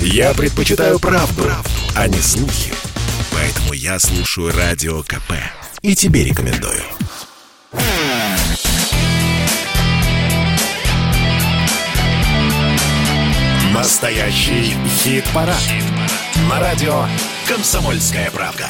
Я предпочитаю правду, правду, а не слухи. Поэтому я слушаю Радио КП. И тебе рекомендую. Настоящий хит-парад. Хит На радио «Комсомольская правда».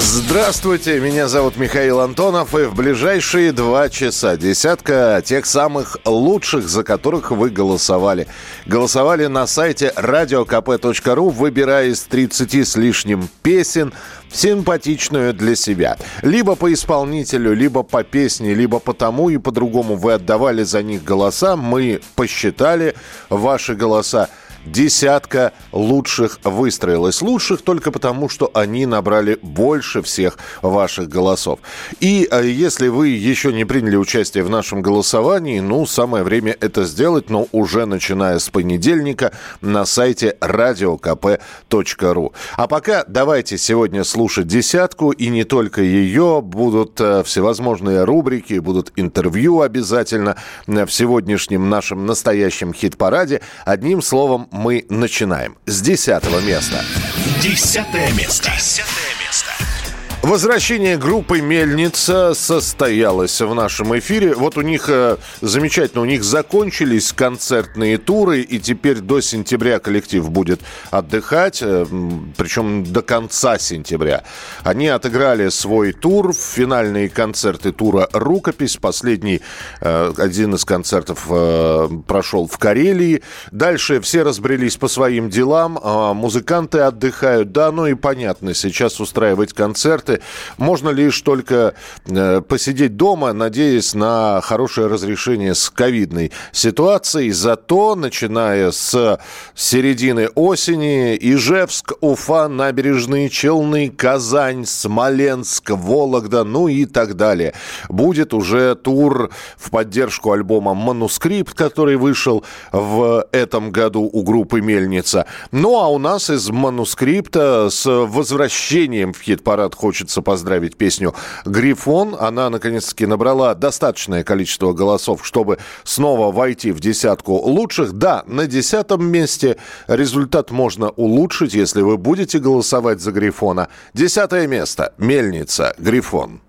Здравствуйте, меня зовут Михаил Антонов, и в ближайшие два часа десятка тех самых лучших, за которых вы голосовали. Голосовали на сайте radiokp.ru, выбирая из 30 с лишним песен симпатичную для себя. Либо по исполнителю, либо по песне, либо по тому и по другому вы отдавали за них голоса. Мы посчитали ваши голоса десятка лучших выстроилась. Лучших только потому, что они набрали больше всех ваших голосов. И э, если вы еще не приняли участие в нашем голосовании, ну, самое время это сделать, но уже начиная с понедельника на сайте radiokp.ru. А пока давайте сегодня слушать десятку, и не только ее. Будут э, всевозможные рубрики, будут интервью обязательно в сегодняшнем нашем настоящем хит-параде. Одним словом, мы начинаем с десятого места. Десятое место. Десятое место. Возвращение группы «Мельница» состоялось в нашем эфире. Вот у них э, замечательно, у них закончились концертные туры, и теперь до сентября коллектив будет отдыхать, э, причем до конца сентября. Они отыграли свой тур, финальные концерты тура «Рукопись». Последний, э, один из концертов прошел в Карелии. Дальше все разбрелись по своим делам, а музыканты отдыхают. Да, ну и понятно, сейчас устраивать концерты можно лишь только э, посидеть дома, надеясь на хорошее разрешение с ковидной ситуацией. Зато, начиная с середины осени, Ижевск, Уфа, Набережные Челны, Казань, Смоленск, Вологда, ну и так далее. Будет уже тур в поддержку альбома «Манускрипт», который вышел в этом году у группы «Мельница». Ну а у нас из «Манускрипта» с возвращением в хит-парад хочет хочется поздравить песню «Грифон». Она, наконец-таки, набрала достаточное количество голосов, чтобы снова войти в десятку лучших. Да, на десятом месте результат можно улучшить, если вы будете голосовать за «Грифона». Десятое место. «Мельница. Грифон».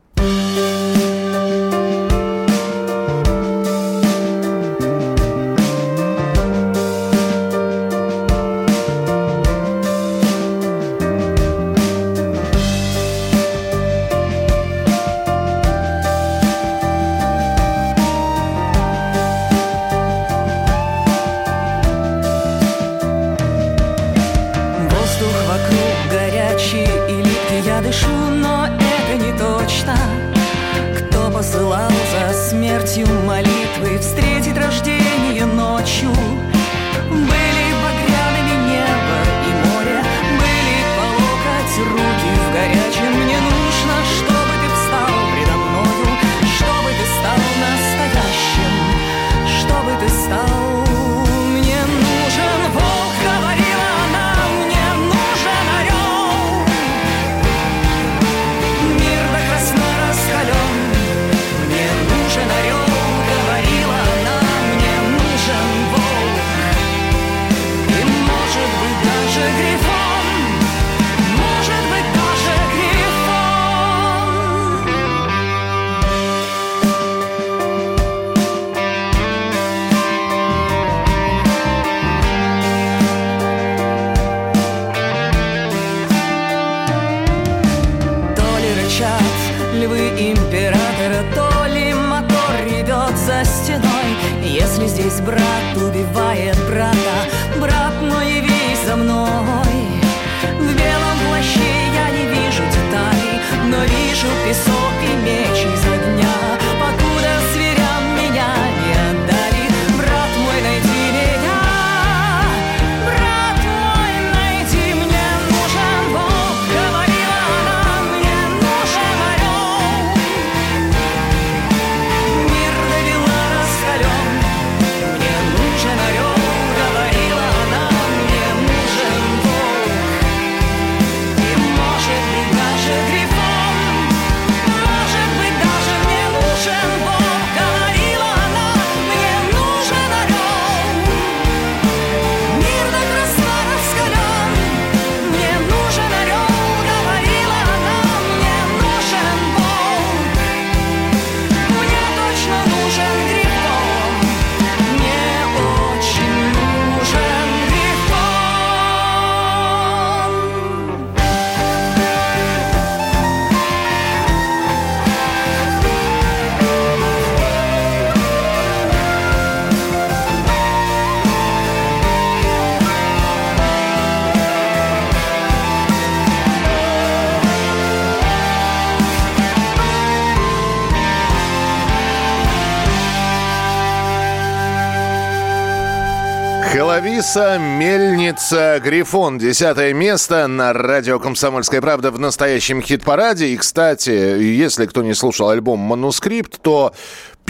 Хеловиса, Мельница, Грифон. Десятое место на радио «Комсомольская правда» в настоящем хит-параде. И, кстати, если кто не слушал альбом «Манускрипт», то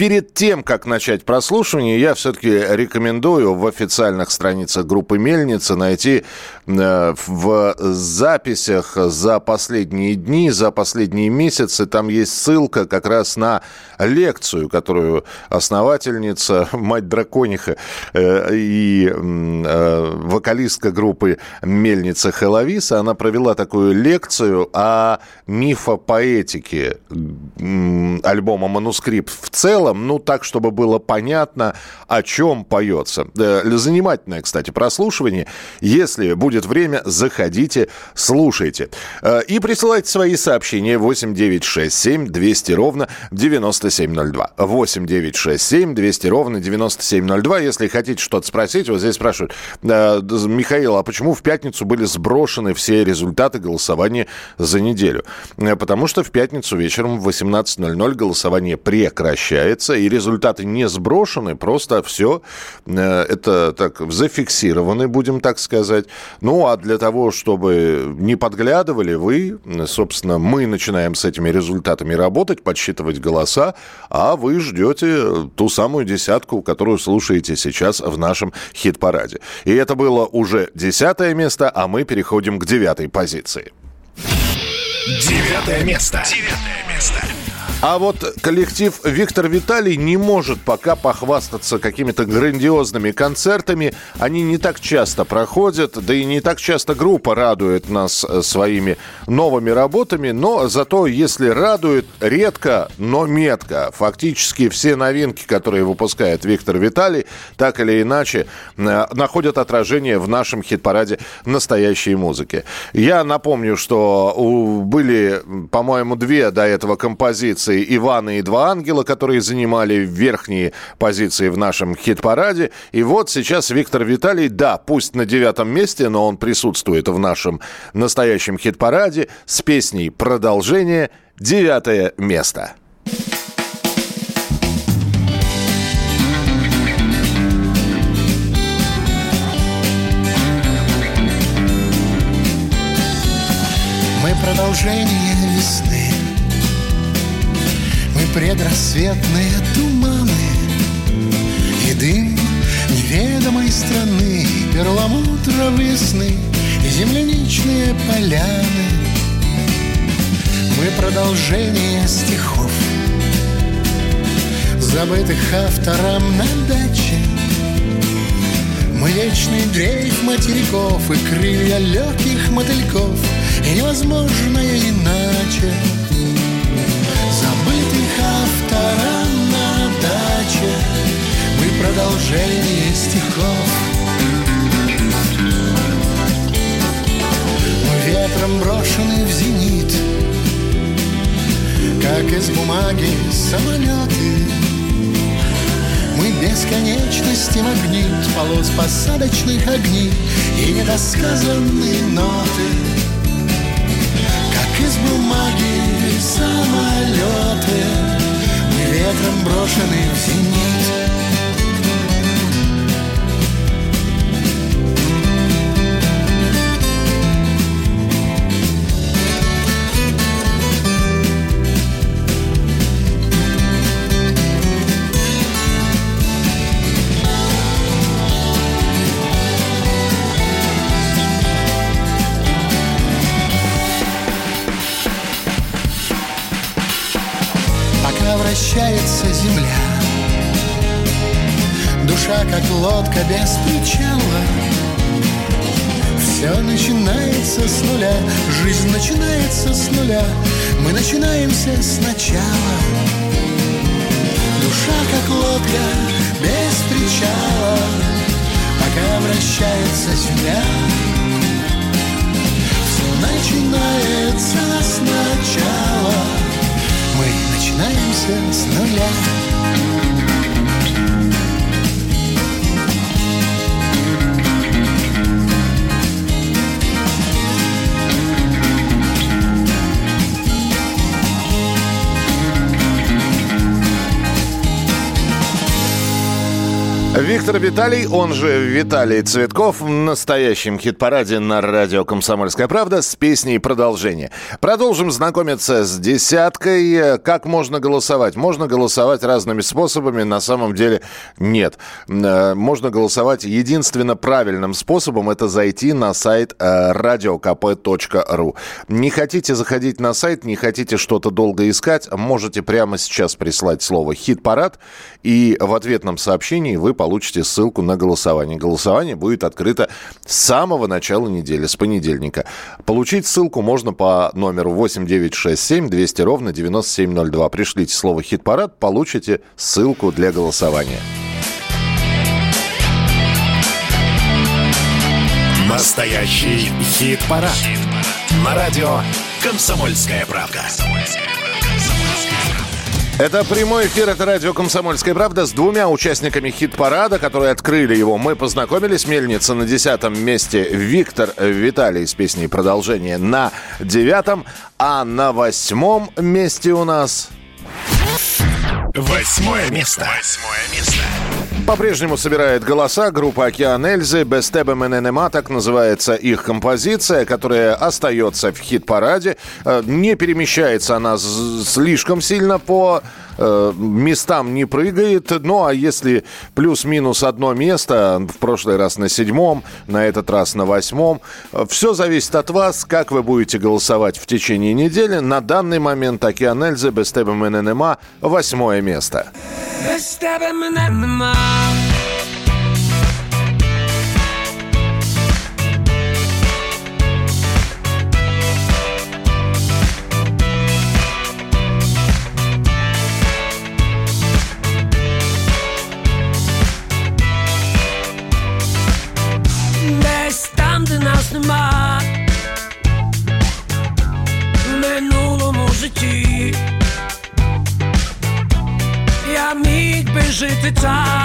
Перед тем, как начать прослушивание, я все-таки рекомендую в официальных страницах группы «Мельница» найти в записях за последние дни, за последние месяцы, там есть ссылка как раз на лекцию, которую основательница, мать дракониха э, и э, вокалистка группы «Мельница» Хеловиса, она провела такую лекцию о мифопоэтике альбома «Манускрипт» в целом, ну, так, чтобы было понятно, о чем поется. Э, занимательное, кстати, прослушивание. Если будет время, заходите, слушайте. Э, и присылайте свои сообщения 8967 200 ровно 9702. 8967 200 ровно 9702. Если хотите что-то спросить, вот здесь спрашивают, э, Михаил, а почему в пятницу были сброшены все результаты голосования за неделю? Потому что в пятницу вечером в 18.00 голосование прекращается и результаты не сброшены, просто все э, это так зафиксированы, будем так сказать. А для того, чтобы не подглядывали, вы, собственно, мы начинаем с этими результатами работать, подсчитывать голоса, а вы ждете ту самую десятку, которую слушаете сейчас в нашем хит-параде. И это было уже десятое место, а мы переходим к девятой позиции. Девятое место. Девятое место. А вот коллектив Виктор Виталий не может пока похвастаться какими-то грандиозными концертами. Они не так часто проходят, да и не так часто группа радует нас э, своими новыми работами. Но зато, если радует, редко, но метко. Фактически все новинки, которые выпускает Виктор Виталий, так или иначе, э, находят отражение в нашем хит-параде настоящей музыки. Я напомню, что были, по-моему, две до этого композиции позиции Ивана и два ангела, которые занимали верхние позиции в нашем хит-параде. И вот сейчас Виктор Виталий, да, пусть на девятом месте, но он присутствует в нашем настоящем хит-параде с песней «Продолжение. Девятое место». Мы продолжение весны предрассветные туманы И дым неведомой страны Перламутровые сны и земляничные поляны. Мы продолжение стихов Забытых автором на даче. Мы вечный дрейф материков И крылья легких мотыльков И невозможное иначе автора на даче Мы продолжение стихов. Мы ветром брошены в зенит Как из бумаги самолеты. Мы бесконечности магнит Полос посадочных огней И недосказанные ноты. Как из бумаги самолеты ветром брошенный в зенит вращается земля. Душа, как лодка без причала. Все начинается с нуля Жизнь начинается с нуля. Мы начинаемся сначала. Душа, как лодка без причала. Пока вращается земля. Все начинается сначала мы начинаемся с нуля. Виктор Виталий, он же Виталий Цветков, в настоящем хит-параде на радио «Комсомольская правда» с песней «Продолжение». Продолжим знакомиться с десяткой. Как можно голосовать? Можно голосовать разными способами, на самом деле нет. Э, можно голосовать единственно правильным способом, это зайти на сайт radiokp.ru. Э, не хотите заходить на сайт, не хотите что-то долго искать, можете прямо сейчас прислать слово «хит-парад», и в ответном сообщении вы получите ссылку на голосование. Голосование будет открыто с самого начала недели, с понедельника. Получить ссылку можно по номеру 8967 200 ровно 9702. Пришлите слово «хит-парад», получите ссылку для голосования. Настоящий хит-парад. хит-парад. На радио «Комсомольская правка». «Комсомольская правка». Это прямой эфир, это радио «Комсомольская правда» с двумя участниками хит-парада, которые открыли его. Мы познакомились. Мельница на десятом месте. Виктор Виталий с песней «Продолжение» на девятом. А на восьмом месте у нас... Восьмое место. Восьмое место. По-прежнему собирает голоса группа «Океан Эльзы». «Бестебе МННМА» так называется их композиция, которая остается в хит-параде. Э, не перемещается она слишком сильно по э, местам не прыгает. Ну, а если плюс-минус одно место, в прошлый раз на седьмом, на этот раз на восьмом, все зависит от вас, как вы будете голосовать в течение недели. На данный момент «Океан Эльзы» «Бестебе МННМА» восьмое место. Бестебе time.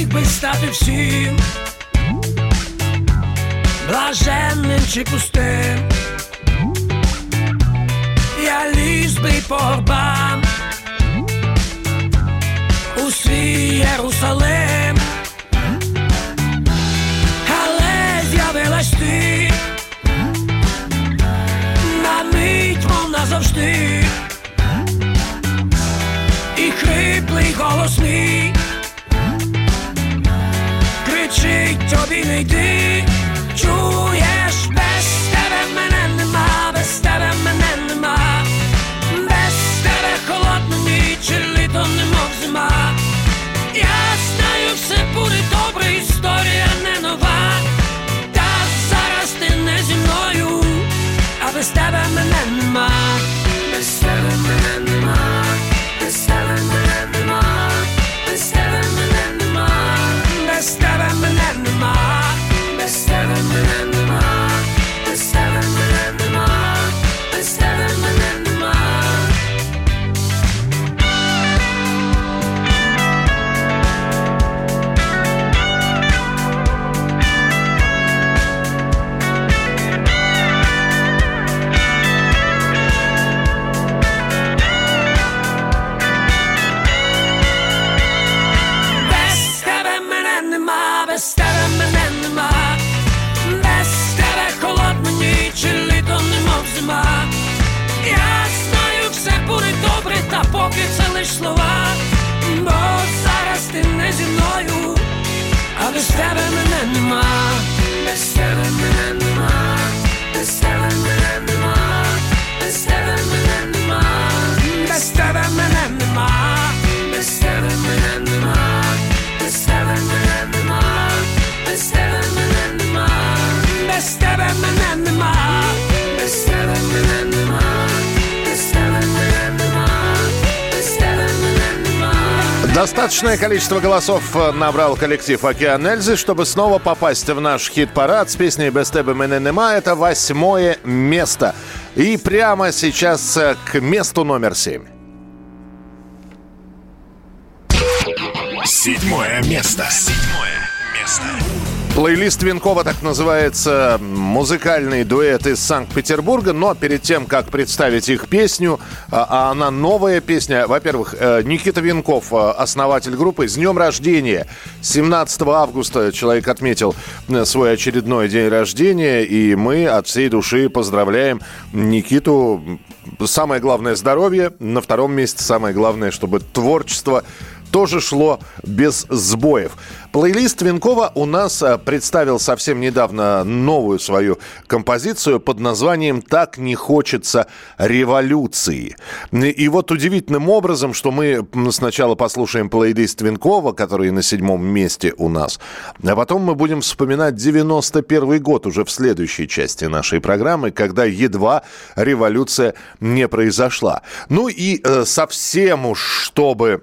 Міг би стати всім, блаженним чи пустим, я ліз би по горбам у свій Єрусалим, тобі не Достаточное количество голосов э, набрал коллектив «Океан Эльзы», чтобы снова попасть в наш хит-парад с песней «Без тебе мене нема». Это восьмое место. И прямо сейчас э, к месту номер семь. Седьмое место. Седьмое место. Плейлист Винкова так называется музыкальный дуэт из Санкт-Петербурга. Но перед тем, как представить их песню, а, а она новая песня. Во-первых, э, Никита Винков, э, основатель группы, с днем рождения. 17 августа человек отметил э, свой очередной день рождения. И мы от всей души поздравляем Никиту. Самое главное здоровье. На втором месте самое главное, чтобы творчество тоже шло без сбоев. Плейлист Винкова у нас э, представил совсем недавно новую свою композицию под названием «Так не хочется революции». И вот удивительным образом, что мы сначала послушаем плейлист Винкова, который на седьмом месте у нас, а потом мы будем вспоминать 91 год уже в следующей части нашей программы, когда едва революция не произошла. Ну и э, совсем уж, чтобы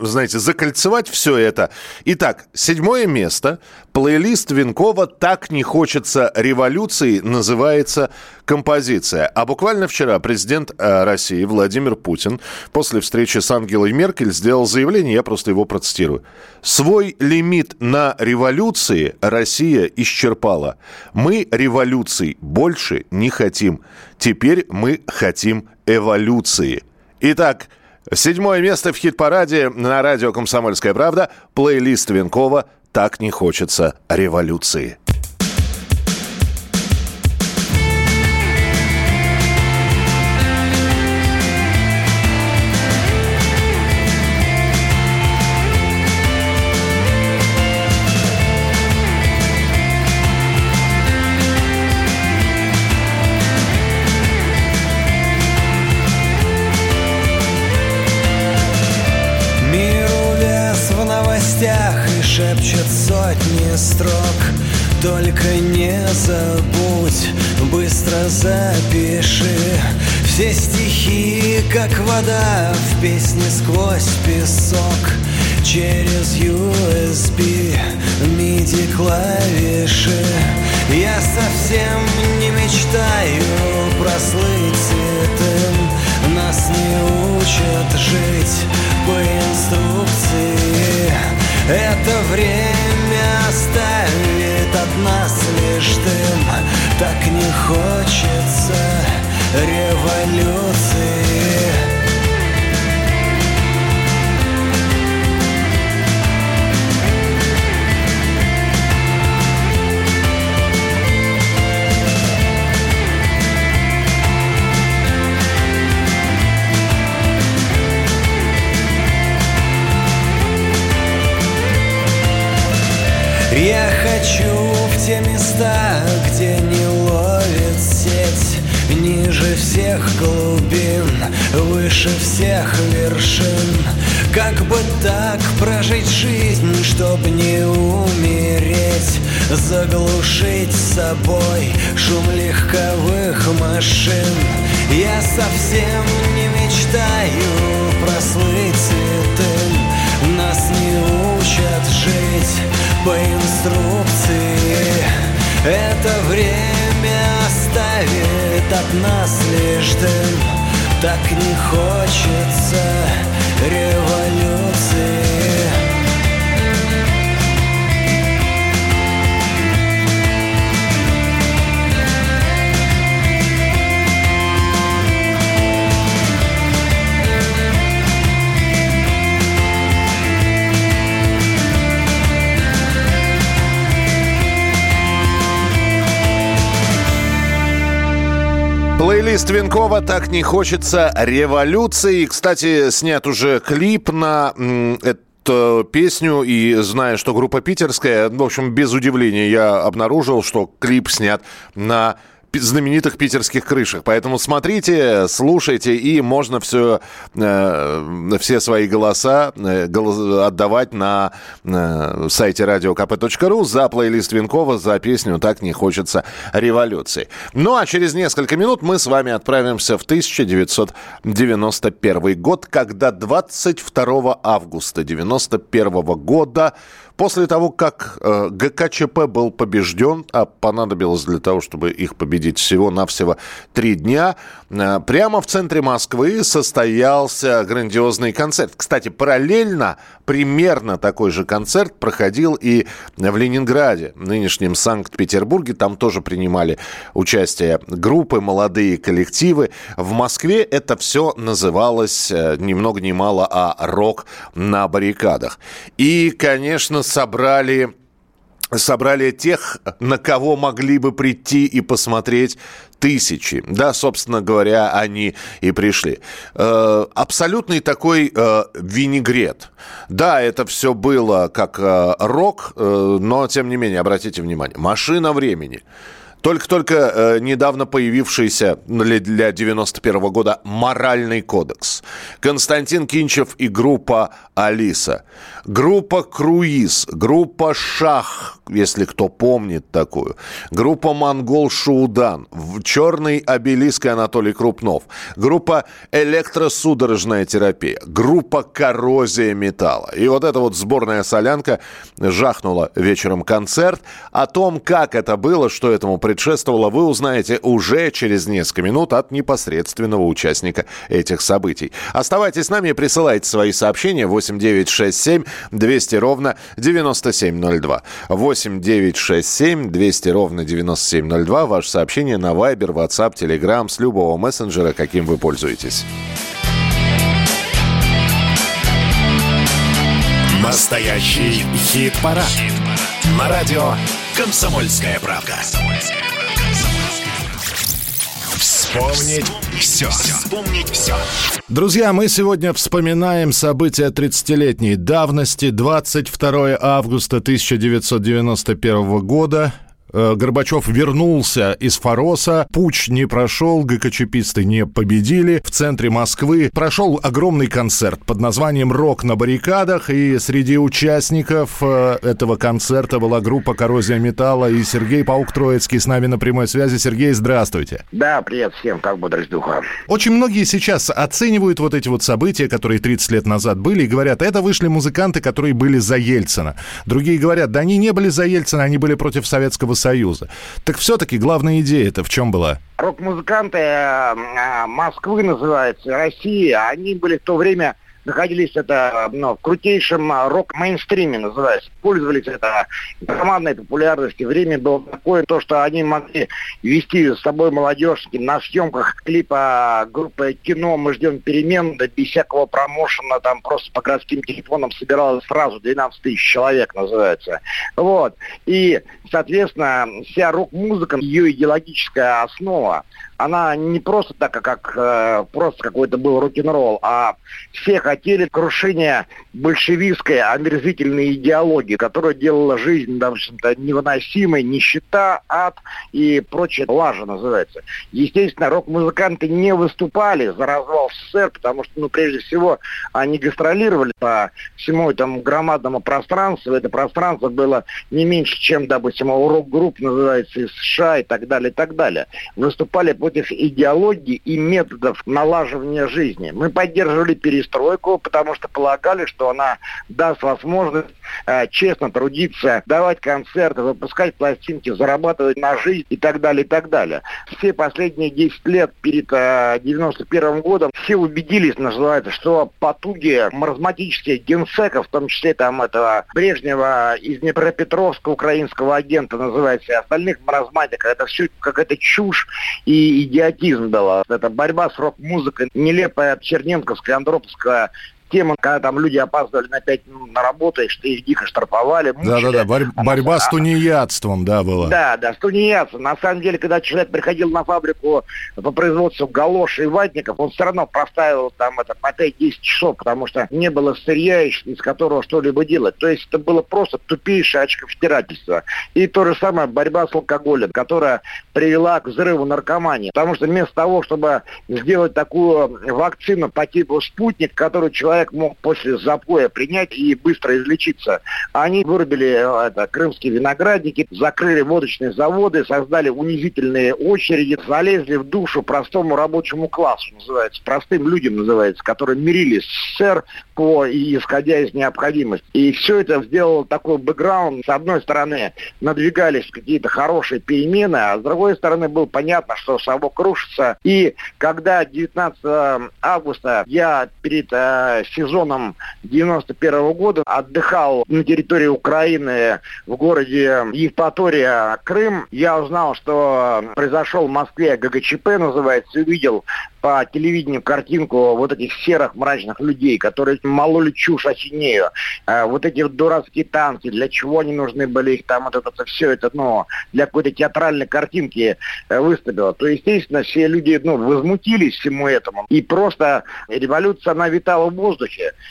знаете, закольцевать все это. Итак, седьмое место. Плейлист Винкова «Так не хочется революции» называется композиция. А буквально вчера президент э, России Владимир Путин после встречи с Ангелой Меркель сделал заявление, я просто его процитирую. «Свой лимит на революции Россия исчерпала. Мы революций больше не хотим. Теперь мы хотим эволюции». Итак, Седьмое место в хит-параде на радио «Комсомольская правда». Плейлист Венкова «Так не хочется революции». Запиши Все стихи, как вода в песне сквозь песок. Через USB MIDI клавиши. Я совсем не мечтаю прослыть святым Нас не учат жить по инструкции. Это время оставит от нас лишь дым Так не хочется революции. Я хочу в те места, всех глубин, выше всех вершин. Как бы так прожить жизнь, чтоб не умереть? Заглушить собой шум легковых машин. Я совсем не мечтаю прослыть святым. Нас не учат жить по инструкции. Это время оставит от нас лишь дым Так не хочется революции Плейлист Винкова «Так не хочется революции». Кстати, снят уже клип на эту песню, и зная, что группа питерская, в общем, без удивления я обнаружил, что клип снят на знаменитых питерских крышах. Поэтому смотрите, слушайте, и можно все, э, все свои голоса э, голос, отдавать на э, сайте radiokp.ru за плейлист Винкова, за песню «Так не хочется революции». Ну а через несколько минут мы с вами отправимся в 1991 год, когда 22 августа 1991 года После того, как э, ГКЧП был побежден, а понадобилось для того, чтобы их победить всего-навсего три дня, э, прямо в центре Москвы состоялся грандиозный концерт. Кстати, параллельно примерно такой же концерт проходил и в Ленинграде, нынешнем Санкт-Петербурге. Там тоже принимали участие группы, молодые коллективы. В Москве это все называлось э, ни много ни мало, а рок на баррикадах. И, конечно, собрали собрали тех, на кого могли бы прийти и посмотреть тысячи. Да, собственно говоря, они и пришли. Э, абсолютный такой э, винегрет. Да, это все было как э, рок, э, но тем не менее, обратите внимание, машина времени. Только-только э, недавно появившийся для, для 91 -го года моральный кодекс. Константин Кинчев и группа «Алиса». Группа «Круиз», группа «Шах», если кто помнит такую. Группа «Монгол Шуудан», «Черный обелиск» Анатолий Крупнов. Группа «Электросудорожная терапия», группа «Коррозия металла». И вот эта вот сборная солянка жахнула вечером концерт. О том, как это было, что этому предшествовало, вы узнаете уже через несколько минут от непосредственного участника этих событий. Оставайтесь с нами и присылайте свои сообщения 8967 200 ровно 9702. 8967 200 ровно 9702. Ваше сообщение на Viber, WhatsApp, Telegram с любого мессенджера, каким вы пользуетесь. Настоящий хит-парад. Хит На радио «Комсомольская правда». Вспомнить все. Вспомнить все. Друзья, мы сегодня вспоминаем события 30-летней давности. 22 августа 1991 года. Э, Горбачев вернулся из Фароса, путь не прошел, ГКЧПисты не победили. В центре Москвы прошел огромный концерт под названием «Рок на баррикадах», и среди участников э, этого концерта была группа «Коррозия металла» и Сергей Паук-Троицкий с нами на прямой связи. Сергей, здравствуйте. Да, привет всем, как бодрость духа. Очень многие сейчас оценивают вот эти вот события, которые 30 лет назад были, и говорят, это вышли музыканты, которые были за Ельцина. Другие говорят, да они не были за Ельцина, они были против Советского Союза. Так все-таки главная идея это в чем была? Рок-музыканты э, Москвы называется, России, они были в то время находились это ну, в крутейшем а, рок-мейнстриме, называется. Пользовались это громадной популярностью. Время было такое, то, что они могли вести с собой молодежь на съемках клипа группы кино «Мы ждем перемен», да без всякого промоушена, там просто по городским телефонам собиралось сразу 12 тысяч человек, называется. Вот. И, соответственно, вся рок-музыка, ее идеологическая основа, она не просто так, как э, просто какой-то был рок-н-ролл, а все хотели крушения большевистской омерзительной идеологии, которая делала жизнь, в общем-то, невыносимой, нищета, ад и прочее лажа называется. Естественно, рок-музыканты не выступали за развал СССР, потому что, ну, прежде всего, они гастролировали по всему этому громадному пространству. Это пространство было не меньше, чем, допустим, у рок-групп называется из США и так далее, и так далее. Выступали против идеологии и методов налаживания жизни. Мы поддерживали перестройку, потому что полагали, что она даст возможность э, честно трудиться, давать концерты, выпускать пластинки, зарабатывать на жизнь и так далее, и так далее. Все последние 10 лет перед э, 91 годом все убедились, называется, что потуги маразматических генсеков, в том числе там этого Брежнева из Днепропетровска, украинского агента называется, и остальных маразматиков, это все какая-то чушь и идиотизм дала. Это борьба с рок-музыкой, нелепая черненковская, андроповская тема, когда там люди опаздывали на 5 минут на работу, и что их дико штрафовали. Да-да-да, борь- А борьба на- с тунеядством, да, была. да, да, с тунеядцем. На самом деле, когда человек приходил на фабрику по производству галоши и ватников, он все равно проставил там это по 5-10 часов, потому что не было сырья, из из которого что-либо делать. То есть это было просто тупейшее очковтирательство. И то же самое борьба с алкоголем, которая привела к взрыву наркомании. Потому что вместо того, чтобы сделать такую вакцину по типу «Спутник», которую человек мог после запоя принять и быстро излечиться, они вырубили э, это, крымские виноградники, закрыли водочные заводы, создали унизительные очереди, залезли в душу простому рабочему классу, называется, простым людям называется, которые мирились с СССР по исходя из необходимости. И все это сделало такой бэкграунд. С одной стороны, надвигались какие-то хорошие перемены, а с другой стороны, было понятно, что совок рушится. И когда 19 августа я перед э, сезоном 91 года отдыхал на территории Украины в городе Евпатория, Крым, я узнал, что произошел в Москве ГГЧП, называется, увидел по телевидению картинку вот этих серых мрачных людей, которые мололи чушь осенею. Э, вот эти вот дурацкие танки, для чего они нужны были, их там вот это все это, ну, для какой-то театральной картинки э, выставила. То, естественно, все люди, ну, возмутились всему этому. И просто революция, она витала в воздухе.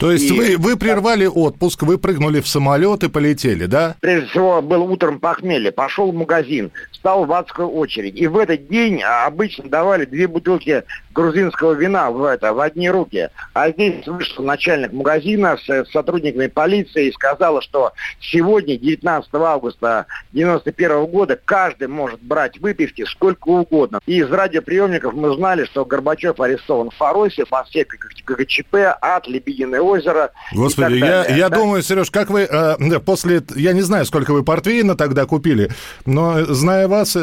То есть И- вы, вы прервали отпуск, вы прыгнули в самолет и полетели, да? прежде всего, был утром похмелье, пошел в магазин, стал в адскую очередь. И в этот день а, обычно давали две бутылки грузинского вина в, это, в одни руки. А здесь вышел начальник магазина с, с сотрудниками полиции и сказала, что сегодня, 19 августа 91 года, каждый может брать выпивки сколько угодно. И из радиоприемников мы знали, что Горбачев арестован в Фаросе, в Москве ГЧП, Ад, Лебединое озеро. Господи, я, я Да. думаю, Сереж, как вы э, после, я не знаю, сколько вы портвейна тогда купили, но зная вас,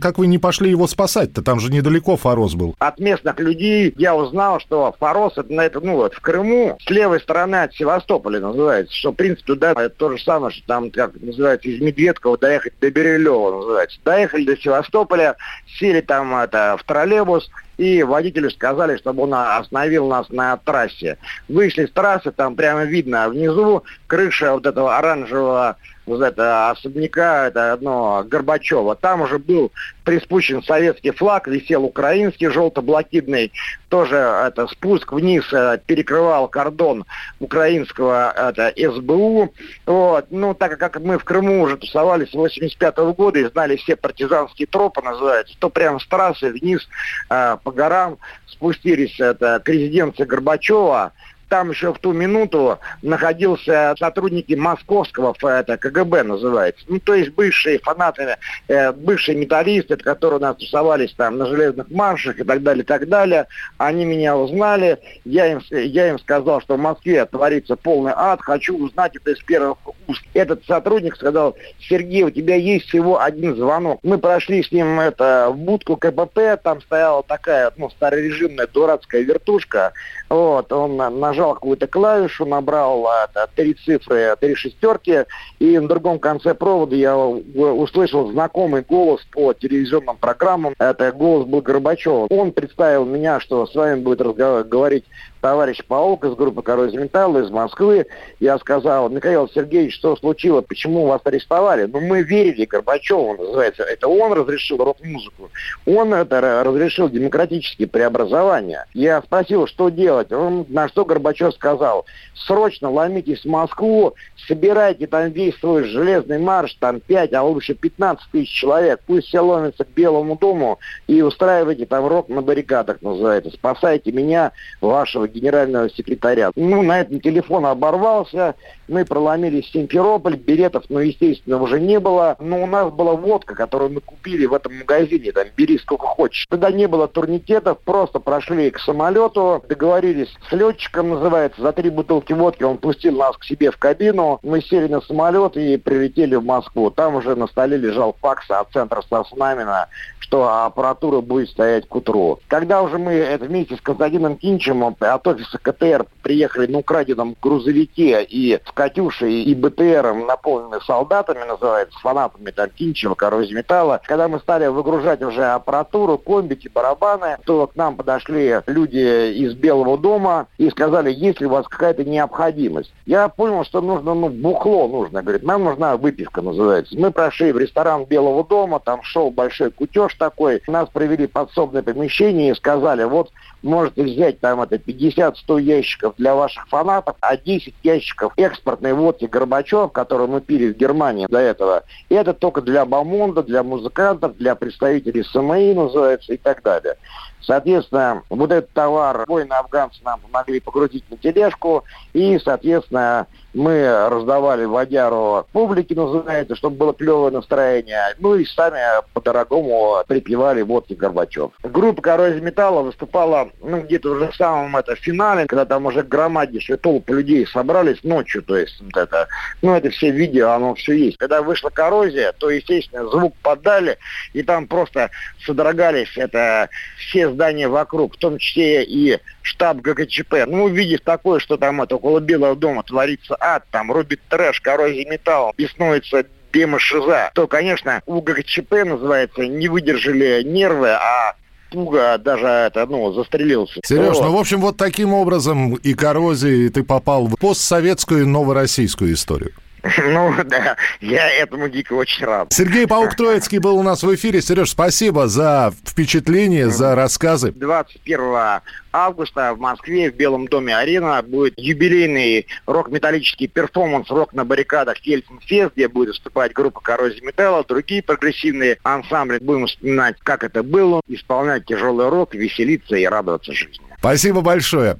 как вы не пошли его спасать-то? Там же недалеко Форос был. от местных людей я узнал, что Форос это, это, ну, вот, в Крыму, с левой стороны от Севастополя называется, что, в принципе, туда это то же самое, что там, как называется, из Медведкова доехать до Берилева называется. Доехали до Севастополя, сели там это, в троллейбус, и водителю сказали, чтобы он остановил нас на трассе. Вышли с трассы, там прямо видно внизу крыша вот этого оранжевого это, особняка, это одно Горбачева. Там уже был приспущен советский флаг, висел украинский желто-блокидный, тоже это спуск вниз э, перекрывал кордон украинского это, СБУ. Вот. Ну, так как мы в Крыму уже тусовались с 85 года и знали все партизанские тропы, называется, то прямо с трассы вниз э, по горам спустились это, к резиденции Горбачева, там еще в ту минуту находился сотрудники московского это, КГБ называется. Ну, то есть бывшие фанаты, э, бывшие металлисты, которые у нас тусовались там на железных маршах и так далее, и так далее. Они меня узнали. Я им, я им сказал, что в Москве творится полный ад. Хочу узнать это из первых уст. Этот сотрудник сказал, Сергей, у тебя есть всего один звонок. Мы прошли с ним это, в будку КПП, там стояла такая ну, старорежимная дурацкая вертушка. Вот, он на- нажал какую-то клавишу, набрал а, это, три цифры, три шестерки, и на другом конце провода я услышал знакомый голос по телевизионным программам. Это голос был Горбачева. Он представил меня, что с вами будет разговаривать, товарищ Паук из группы «Коррозия металла» из Москвы. Я сказал, Михаил Сергеевич, что случилось, почему вас арестовали? Ну, мы верили Горбачеву, называется. Это он разрешил рок-музыку. Он это ра- разрешил демократические преобразования. Я спросил, что делать. Он, на что Горбачев сказал, срочно ломитесь в Москву, собирайте там весь свой железный марш, там 5, а лучше 15 тысяч человек, пусть все ломятся к Белому дому и устраивайте там рок на баррикадах, называется. Спасайте меня, вашего генерального секретаря. Ну, на этом телефон оборвался, мы проломились в Симферополь, билетов, ну, естественно, уже не было. Но у нас была водка, которую мы купили в этом магазине, там, бери сколько хочешь. Тогда не было турникетов, просто прошли к самолету, договорились с летчиком, называется, за три бутылки водки он пустил нас к себе в кабину. Мы сели на самолет и прилетели в Москву. Там уже на столе лежал факс от центра Соснамина, что аппаратура будет стоять к утру. Когда уже мы это вместе с Константином Кинчем от офиса КТР приехали на украденном грузовике и с Катюшей и БТРом, наполненными солдатами, называется, фанатами там Кинчева, коррозии металла, когда мы стали выгружать уже аппаратуру, комбики, барабаны, то к нам подошли люди из Белого дома и сказали, есть ли у вас какая-то необходимость. Я понял, что нужно, ну, бухло нужно. Говорит, нам нужна выпивка, называется. Мы прошли в ресторан Белого дома, там шел большой кутеж такой. Нас привели в подсобное помещение и сказали, вот можете взять там это 50-100 ящиков для ваших фанатов, а 10 ящиков экспортной водки Горбачев, которую мы пили в Германии до этого, это только для бомонда, для музыкантов, для представителей СМИ называется и так далее. Соответственно, вот этот товар воины афганцы нам помогли погрузить на тележку, и, соответственно, мы раздавали водяру публике, называется, чтобы было клевое настроение. Ну и сами по-дорогому припевали водки Горбачев. Группа «Коррозия металла» выступала ну, где-то уже в самом это, финале, когда там уже громаднейшие толпы людей собрались ночью, то есть вот это, ну это все видео, оно все есть. Когда вышла «Коррозия», то, естественно, звук подали, и там просто содрогались это все здания вокруг, в том числе и штаб ГКЧП. Ну, увидев такое, что там это около Белого дома творится ад, там рубит трэш, коррозия металла, беснуется Бема Шиза, то, конечно, у ГКЧП, называется, не выдержали нервы, а Пуга даже это, ну, застрелился. Сереж, вот. ну, в общем, вот таким образом и коррозии ты попал в постсоветскую новороссийскую историю. Ну, да, я этому дико очень рад. Сергей Паук-Троицкий был у нас в эфире. Сереж, спасибо за впечатление, за рассказы. 21 августа в Москве в Белом доме Арена будет юбилейный рок-металлический перформанс «Рок на баррикадах» Ельцин-Фест, где будет выступать группа «Коррозия металла», другие прогрессивные ансамбли. Будем вспоминать, как это было, исполнять тяжелый рок, веселиться и радоваться жизни. Спасибо большое.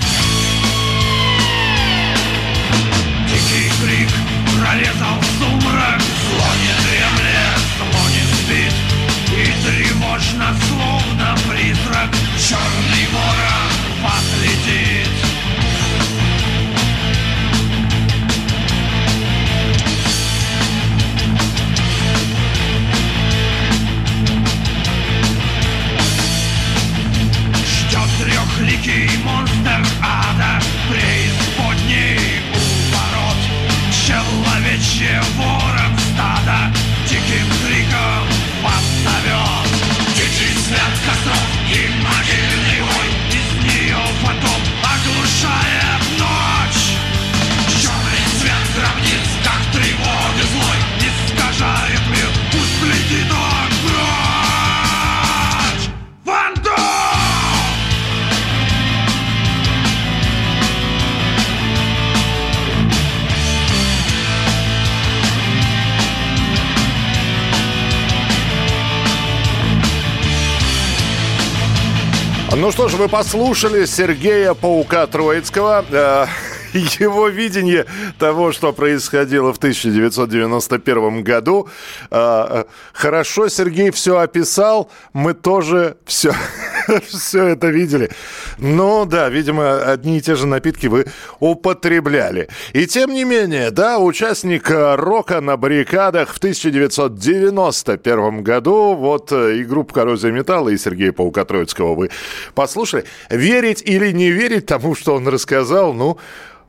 Ну что ж, вы послушали Сергея Паука Троицкого. Э, его видение того, что происходило в 1991 году. Э, хорошо Сергей все описал. Мы тоже все, все это видели. Ну да, видимо, одни и те же напитки вы употребляли. И тем не менее, да, участник рока на баррикадах в 1991 году, вот э, и группа «Коррозия металла», и Сергея Паука Троицкого вы послушали. Верить или не верить тому, что он рассказал, ну,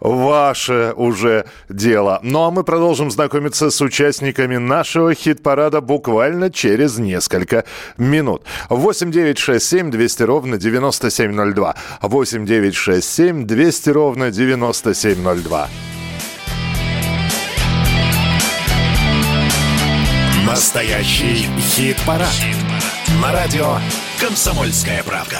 ваше уже дело. Ну а мы продолжим знакомиться с участниками нашего хит-парада буквально через несколько минут. 8 9 6 7 200 ровно 9702. 8 9 6 7 200 ровно 9702. Настоящий хит-парад. На радио «Комсомольская правда».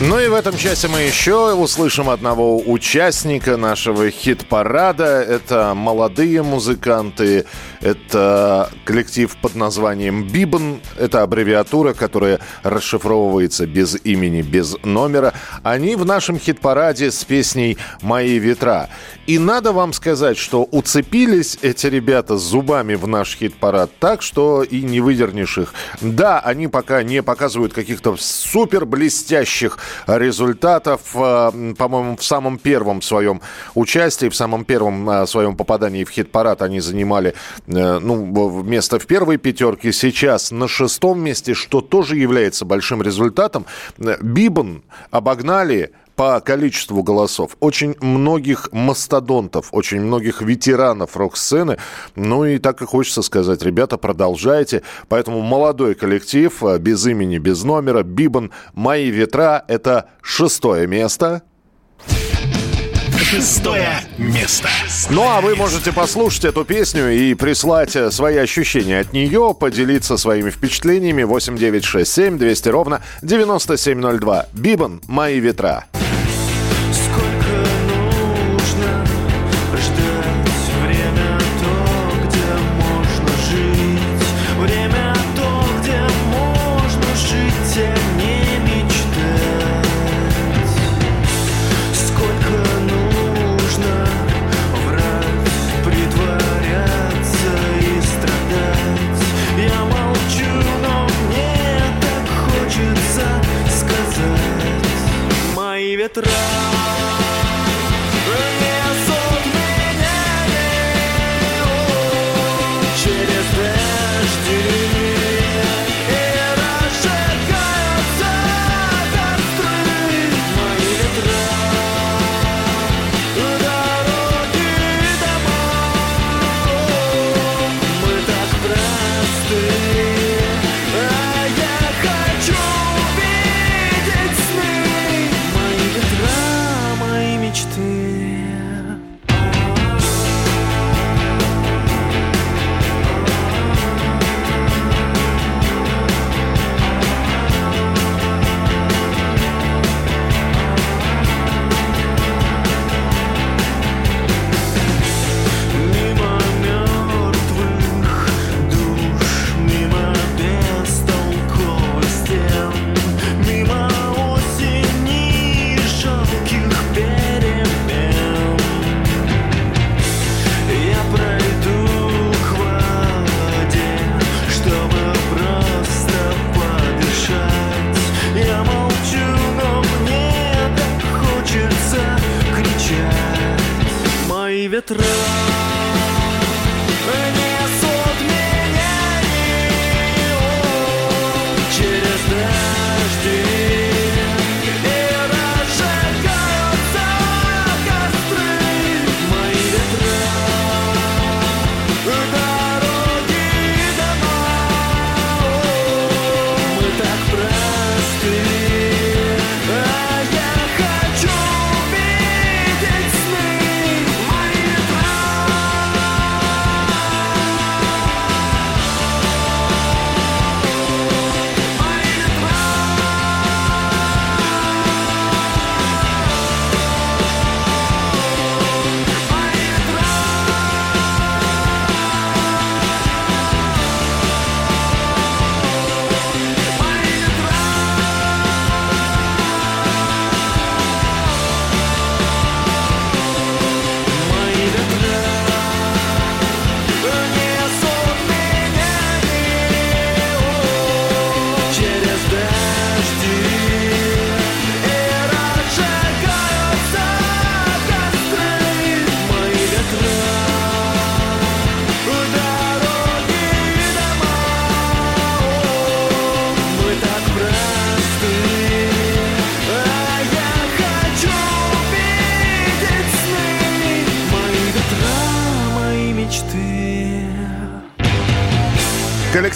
Ну и в этом часе мы еще услышим одного участника нашего хит-парада. Это молодые музыканты, это коллектив под названием «Бибан». Это аббревиатура, которая расшифровывается без имени, без номера. Они в нашем хит-параде с песней «Мои ветра». И надо вам сказать, что уцепились эти ребята зубами в наш хит-парад так, что и не выдернешь их. Да, они пока не показывают каких-то супер блестящих результатов. Э, по-моему, в самом первом своем участии, в самом первом э, своем попадании в хит-парад они занимали ну, место в первой пятерке, сейчас на шестом месте, что тоже является большим результатом. Э, Бибан обогнали по количеству голосов очень многих мастодонтов, очень многих ветеранов рок-сцены. Ну и так и хочется сказать, ребята, продолжайте. Поэтому молодой коллектив, э, без имени, без номера, Бибан «Мои ветра» — это шестое место. Шестое место. Ну а вы можете послушать эту песню и прислать э, свои ощущения от нее, поделиться своими впечатлениями 8967 200 ровно 9702. Бибан «Мои ветра».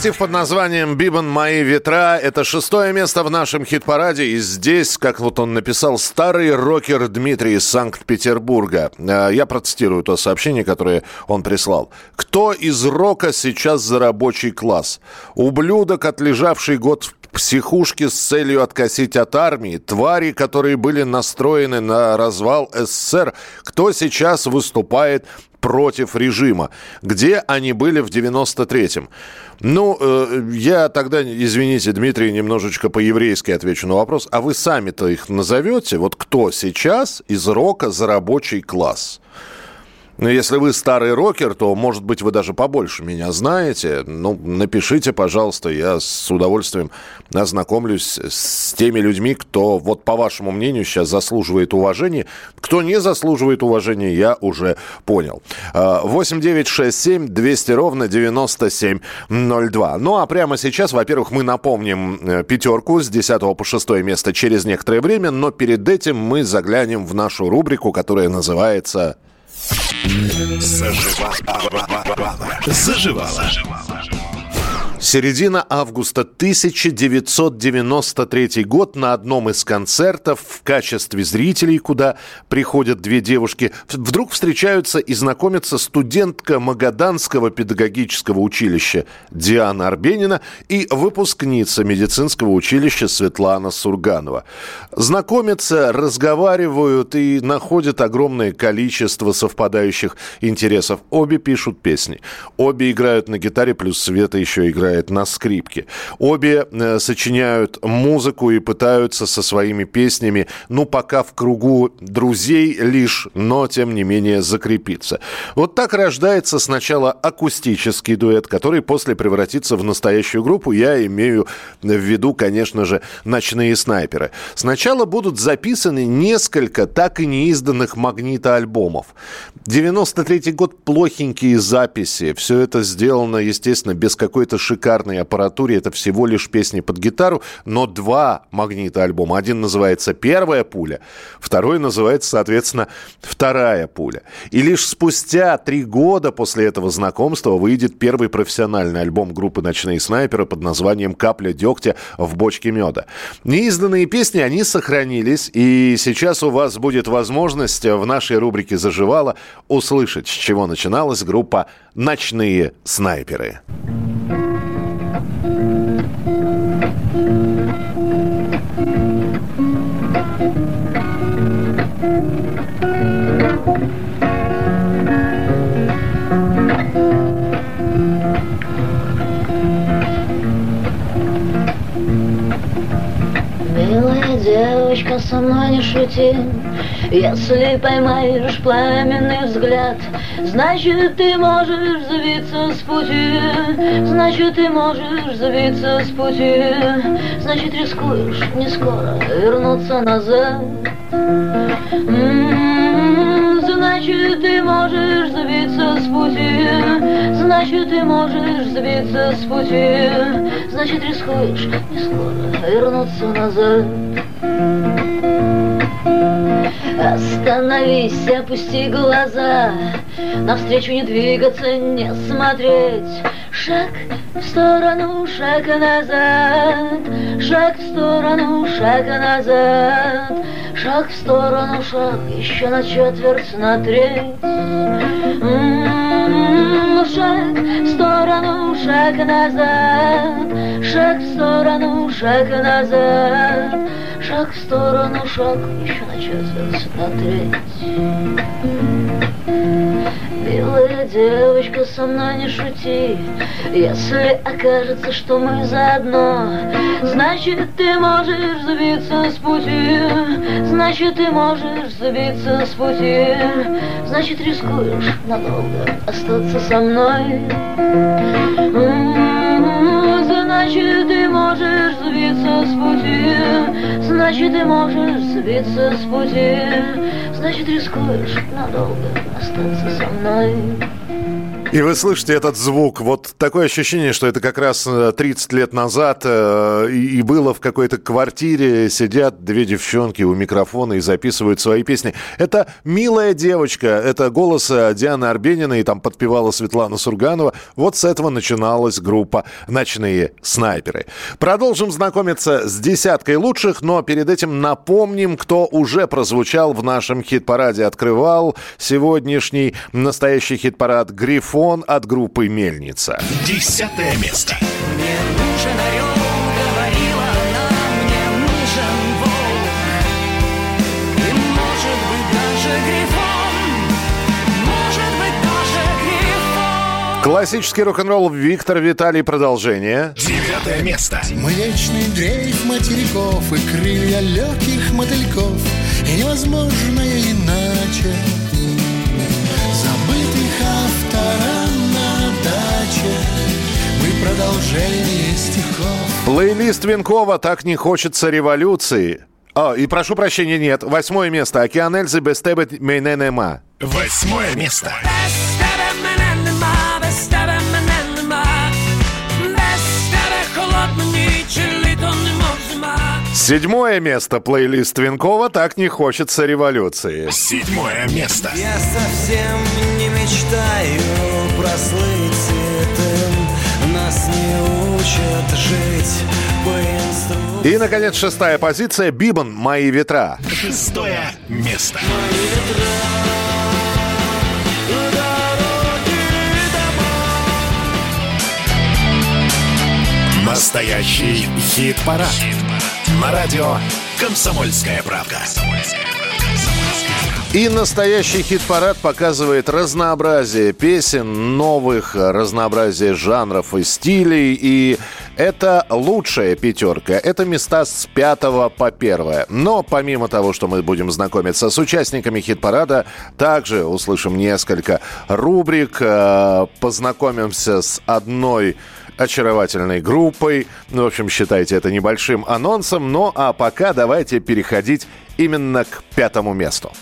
Коллектив под названием «Бибан. Мои ветра» — это шестое место в нашем хит-параде. И здесь, как вот он написал, старый рокер Дмитрий из Санкт-Петербурга. Э, Я процитирую то сообщение, которое он прислал. «Кто из рока сейчас за рабочий класс? Ублюдок, отлежавший год в психушке с целью откосить от армии, твари, которые были настроены на развал СССР, кто сейчас выступает против режима. Где они были в 93-м? Ну, э, я тогда, извините, Дмитрий, немножечко по-еврейски отвечу на вопрос. А вы сами-то их назовете? Вот кто сейчас из рока за рабочий класс? Ну, если вы старый рокер, то, может быть, вы даже побольше меня знаете. Ну, напишите, пожалуйста, я с удовольствием ознакомлюсь с теми людьми, кто, вот по вашему мнению, сейчас заслуживает уважения. Кто не заслуживает уважения, я уже понял. 8 9 6 7 200 ровно 9702. Ну, а прямо сейчас, во-первых, мы напомним э, пятерку с 10 по 6 место через некоторое время, но перед этим мы заглянем в нашу рубрику, которая называется Заживала. Заживала. Середина августа 1993 год на одном из концертов в качестве зрителей, куда приходят две девушки, вдруг встречаются и знакомятся студентка Магаданского педагогического училища Диана Арбенина и выпускница медицинского училища Светлана Сурганова. Знакомятся, разговаривают и находят огромное количество совпадающих интересов. Обе пишут песни, обе играют на гитаре, плюс Света еще играет играет на скрипке. Обе э, сочиняют музыку и пытаются со своими песнями, ну, пока в кругу друзей лишь, но, тем не менее, закрепиться. Вот так рождается сначала акустический дуэт, который после превратится в настоящую группу. Я имею в виду, конечно же, «Ночные снайперы». Сначала будут записаны несколько так и не изданных магнита-альбомов. 93 год плохенькие записи. Все это сделано, естественно, без какой-то шикарной шикарной аппаратуре. Это всего лишь песни под гитару, но два магнита альбома. Один называется «Первая пуля», второй называется, соответственно, «Вторая пуля». И лишь спустя три года после этого знакомства выйдет первый профессиональный альбом группы «Ночные снайперы» под названием «Капля дегтя в бочке меда». Неизданные песни, они сохранились, и сейчас у вас будет возможность в нашей рубрике «Заживала» услышать, с чего начиналась группа «Ночные снайперы». Милая Thank you. Девочка, со мной не шути. Если поймаешь пламенный взгляд Значит, ты можешь сбиться с пути. Значит, ты можешь сбиться с пути. Значит, рискуешь не скоро вернуться назад. М-м-м, Значит, ты можешь сбиться с пути. Значит, ты можешь сбиться с пути. Значит, рискуешь не скоро вернуться назад. Остановись, опусти глаза. Навстречу не двигаться, не смотреть. Шаг в сторону, шаг назад. Шаг в сторону, шаг назад Шаг в сторону, шаг еще на четверть, на треть. М-м-м, Шаг в сторону, шаг назад. Шаг в сторону, шаг назад. Шаг в сторону, шаг еще на четверть, на треть Милая девочка, со мной не шути. Если окажется, что мы заодно Значит, ты можешь сбиться с пути. Значит, ты можешь сбиться с пути. Значит, рискуешь надолго остаться со мной. М-м-м, Значит, ты можешь сбиться с пути. Значит, ты можешь сбиться с пути. Значит, рискуешь надолго остаться со мной И вы слышите этот звук. Вот такое ощущение, что это как раз э, 30 лет назад э, и, было в какой-то квартире. Сидят две девчонки у микрофона и записывают свои песни. Это «Милая девочка». Это голос э, Дианы Арбенина и там подпевала Светлана Сурганова. Вот с этого начиналась группа «Ночные снайперы». Продолжим знакомиться с десяткой лучших, но перед этим напомним, кто уже прозвучал в нашем хит-параде. Открывал сегодняшний настоящий хит-парад «Грифон» от группы «Мельница». Десятое место. Мне нужен орел, говорила она, мне нужен волк. И может быть даже грифон, может быть даже грифон. Классический рок-н-ролл Виктор Виталий. Продолжение. Девятое место. Млечный дрейф материков и крылья легких мотыльков И невозможное иначе продолжение стихов. Плейлист Венкова «Так не хочется революции». А, и прошу прощения, нет. Восьмое место. Океан Эльзы без тебе мене нема. Восьмое место. Без тебе мене нема, без тебе мене нема. Без тебе холодна ніч, і літо немов зима. Седьмое место. Плейлист Венкова «Так не хочется революции». Седьмое место. Я совсем не мечтаю прослыть святым Нас не учат жить по инструкции И, наконец, шестая позиция. Бибан «Мои ветра». Шестое место. Настоящий хит-парад. На радио «Комсомольская правда». И настоящий хит-парад показывает разнообразие песен, новых, разнообразие жанров и стилей. И это лучшая пятерка. Это места с пятого по первое. Но помимо того, что мы будем знакомиться с участниками хит-парада, также услышим несколько рубрик, э, познакомимся с одной очаровательной группой. Ну, в общем, считайте это небольшим анонсом. Ну, а пока давайте переходить именно к пятому месту.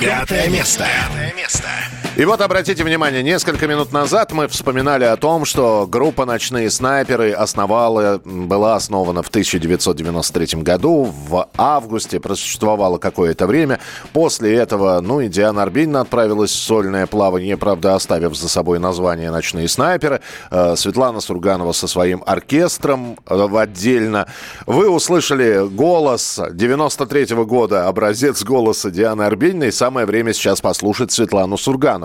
Пятое место. Пятое место. И вот обратите внимание, несколько минут назад мы вспоминали о том, что группа «Ночные снайперы» основала, была основана в 1993 году, в августе, просуществовала какое-то время. После этого, ну и Диана Арбенина отправилась в сольное плавание, правда, оставив за собой название «Ночные снайперы». Э, Светлана Сурганова со своим оркестром э, в отдельно. Вы услышали голос 93 года, образец голоса Дианы Арбениной. Самое время сейчас послушать Светлану Сурганову.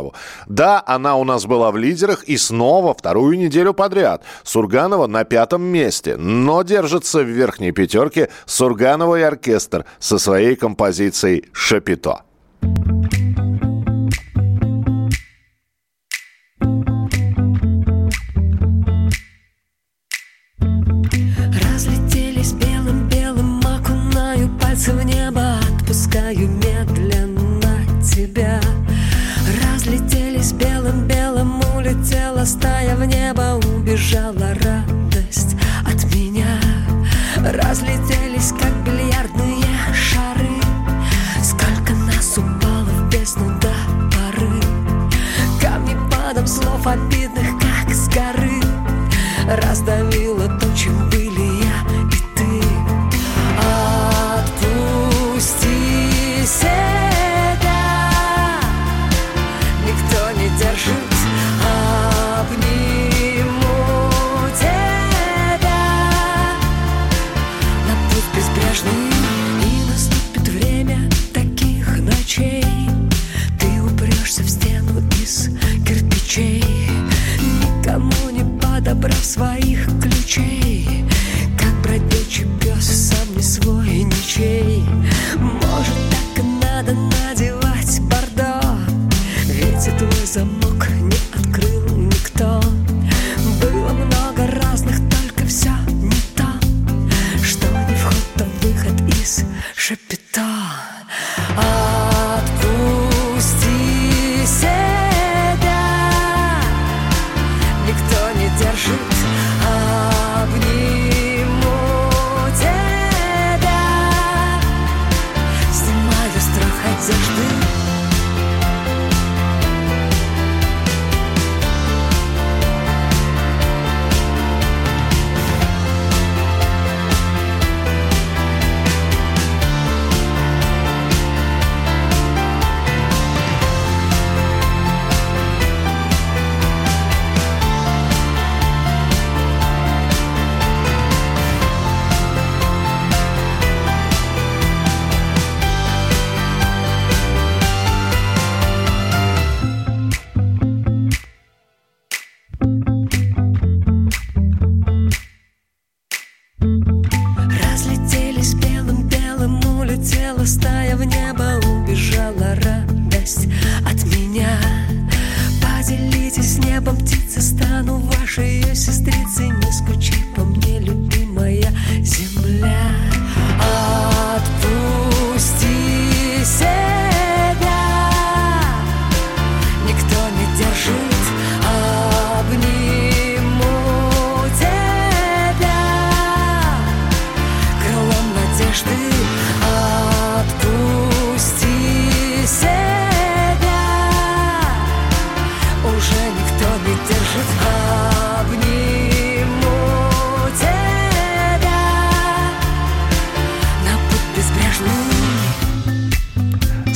Да, она у нас была в лидерах и снова вторую неделю подряд. Сурганова на пятом месте, но держится в верхней пятерке Сурганова и оркестр со своей композицией «Шапито». В небо, отпускаю медленно тебя. Белым-белым, улетела стая в небо, убежала радость от меня. Разлетелись, как бильярдные шары, сколько нас упало в бездну до поры. Камни падом слов обидных, как с горы Раздавило то, чем подобрав своих ключей Как бродячий пес, сам не свой ничей. Может, так и надо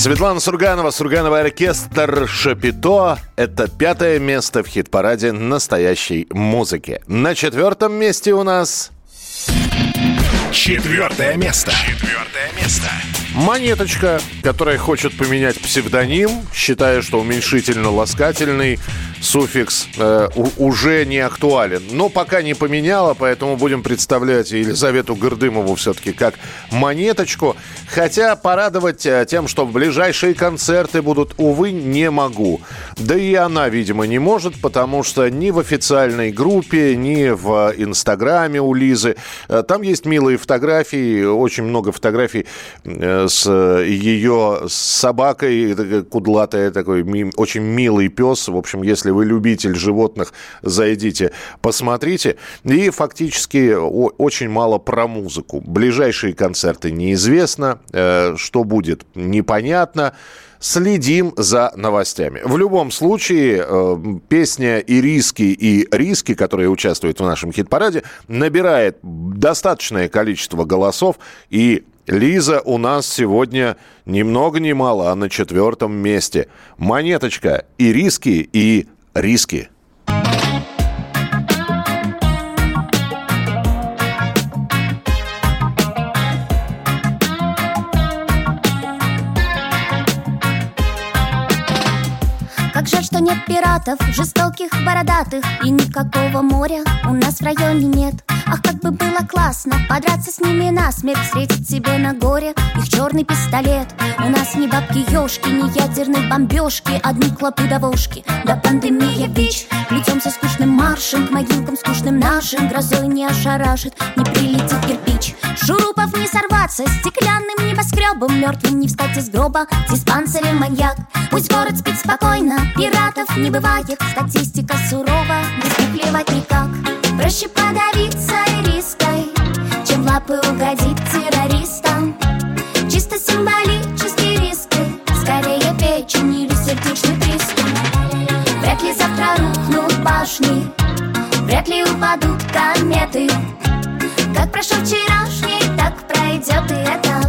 Светлана Сурганова, Сурганова оркестр «Шапито». Это пятое место в хит-параде настоящей музыки. На четвертом месте у нас... Четвертое место. Четвертое место. Монеточка, которая хочет поменять псевдоним, считая, что уменьшительно-ласкательный суффикс э, уже не актуален. Но пока не поменяла, поэтому будем представлять Елизавету Гордымову все-таки как монеточку. Хотя порадовать э, тем, что ближайшие концерты будут, увы, не могу. Да и она, видимо, не может, потому что ни в официальной группе, ни в Инстаграме у Лизы. э, Там есть милые фотографии, очень много фотографий э, с ее собакой, кудлатая такой, очень милый пес. В общем, если вы любитель животных, зайдите, посмотрите. И фактически очень мало про музыку. Ближайшие концерты неизвестно, э, что будет непонятно. Следим за новостями. В любом случае, э, песня и риски, и риски, которые участвуют в нашем хит-параде, набирает достаточное количество голосов. И Лиза у нас сегодня ни много ни мало, а на четвертом месте. Монеточка и риски, и риски. Нет пиратов, жестоких, бородатых И никакого моря у нас в районе нет. Ах, как бы было классно подраться с ними насмерть Встретить себе на горе их черный пистолет. У нас ни бабки-ешки, ни ядерной бомбежки Одни клопы-довошки, да пандемия ВИЧ Плетемся скучным маршем к могилкам скучным нашим Грозой не ошарашит, не прилетит кирпич. Шурупов не сорваться, стеклянным небоскребом Мертвым не встать из гроба, диспансере маньяк. Пусть город спит спокойно, пиратов не бывает. Статистика сурова, не плевать никак. Проще подавиться риской, чем лапы угодить террористам. Чисто символические риски, скорее печень или сердечный приступ Вряд ли завтра рухнут башни, вряд ли упадут кометы. Как прошел вчерашний, так пройдет и этот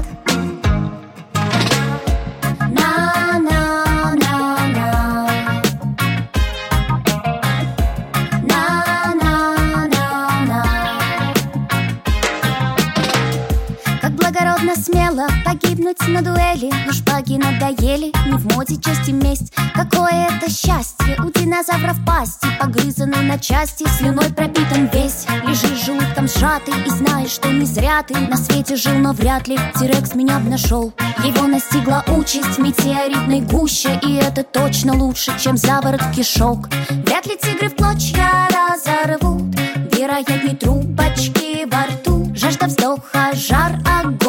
погибнуть на дуэли. Но шпаги надоели, не в моде честь и месть. Какое это счастье, у динозавров пасти Погрызанный на части, слюной пропитан весь Лежишь желудком сжатый. И знаешь, что не зря ты На свете жил, но вряд ли Тирекс меня б нашел Его настигла участь в метеоритной гуще И это точно лучше, чем заворот кишок. Вряд ли тигры в клочья разорвут Вероятней трубочки во рту. Жажда вздоха, жар агоний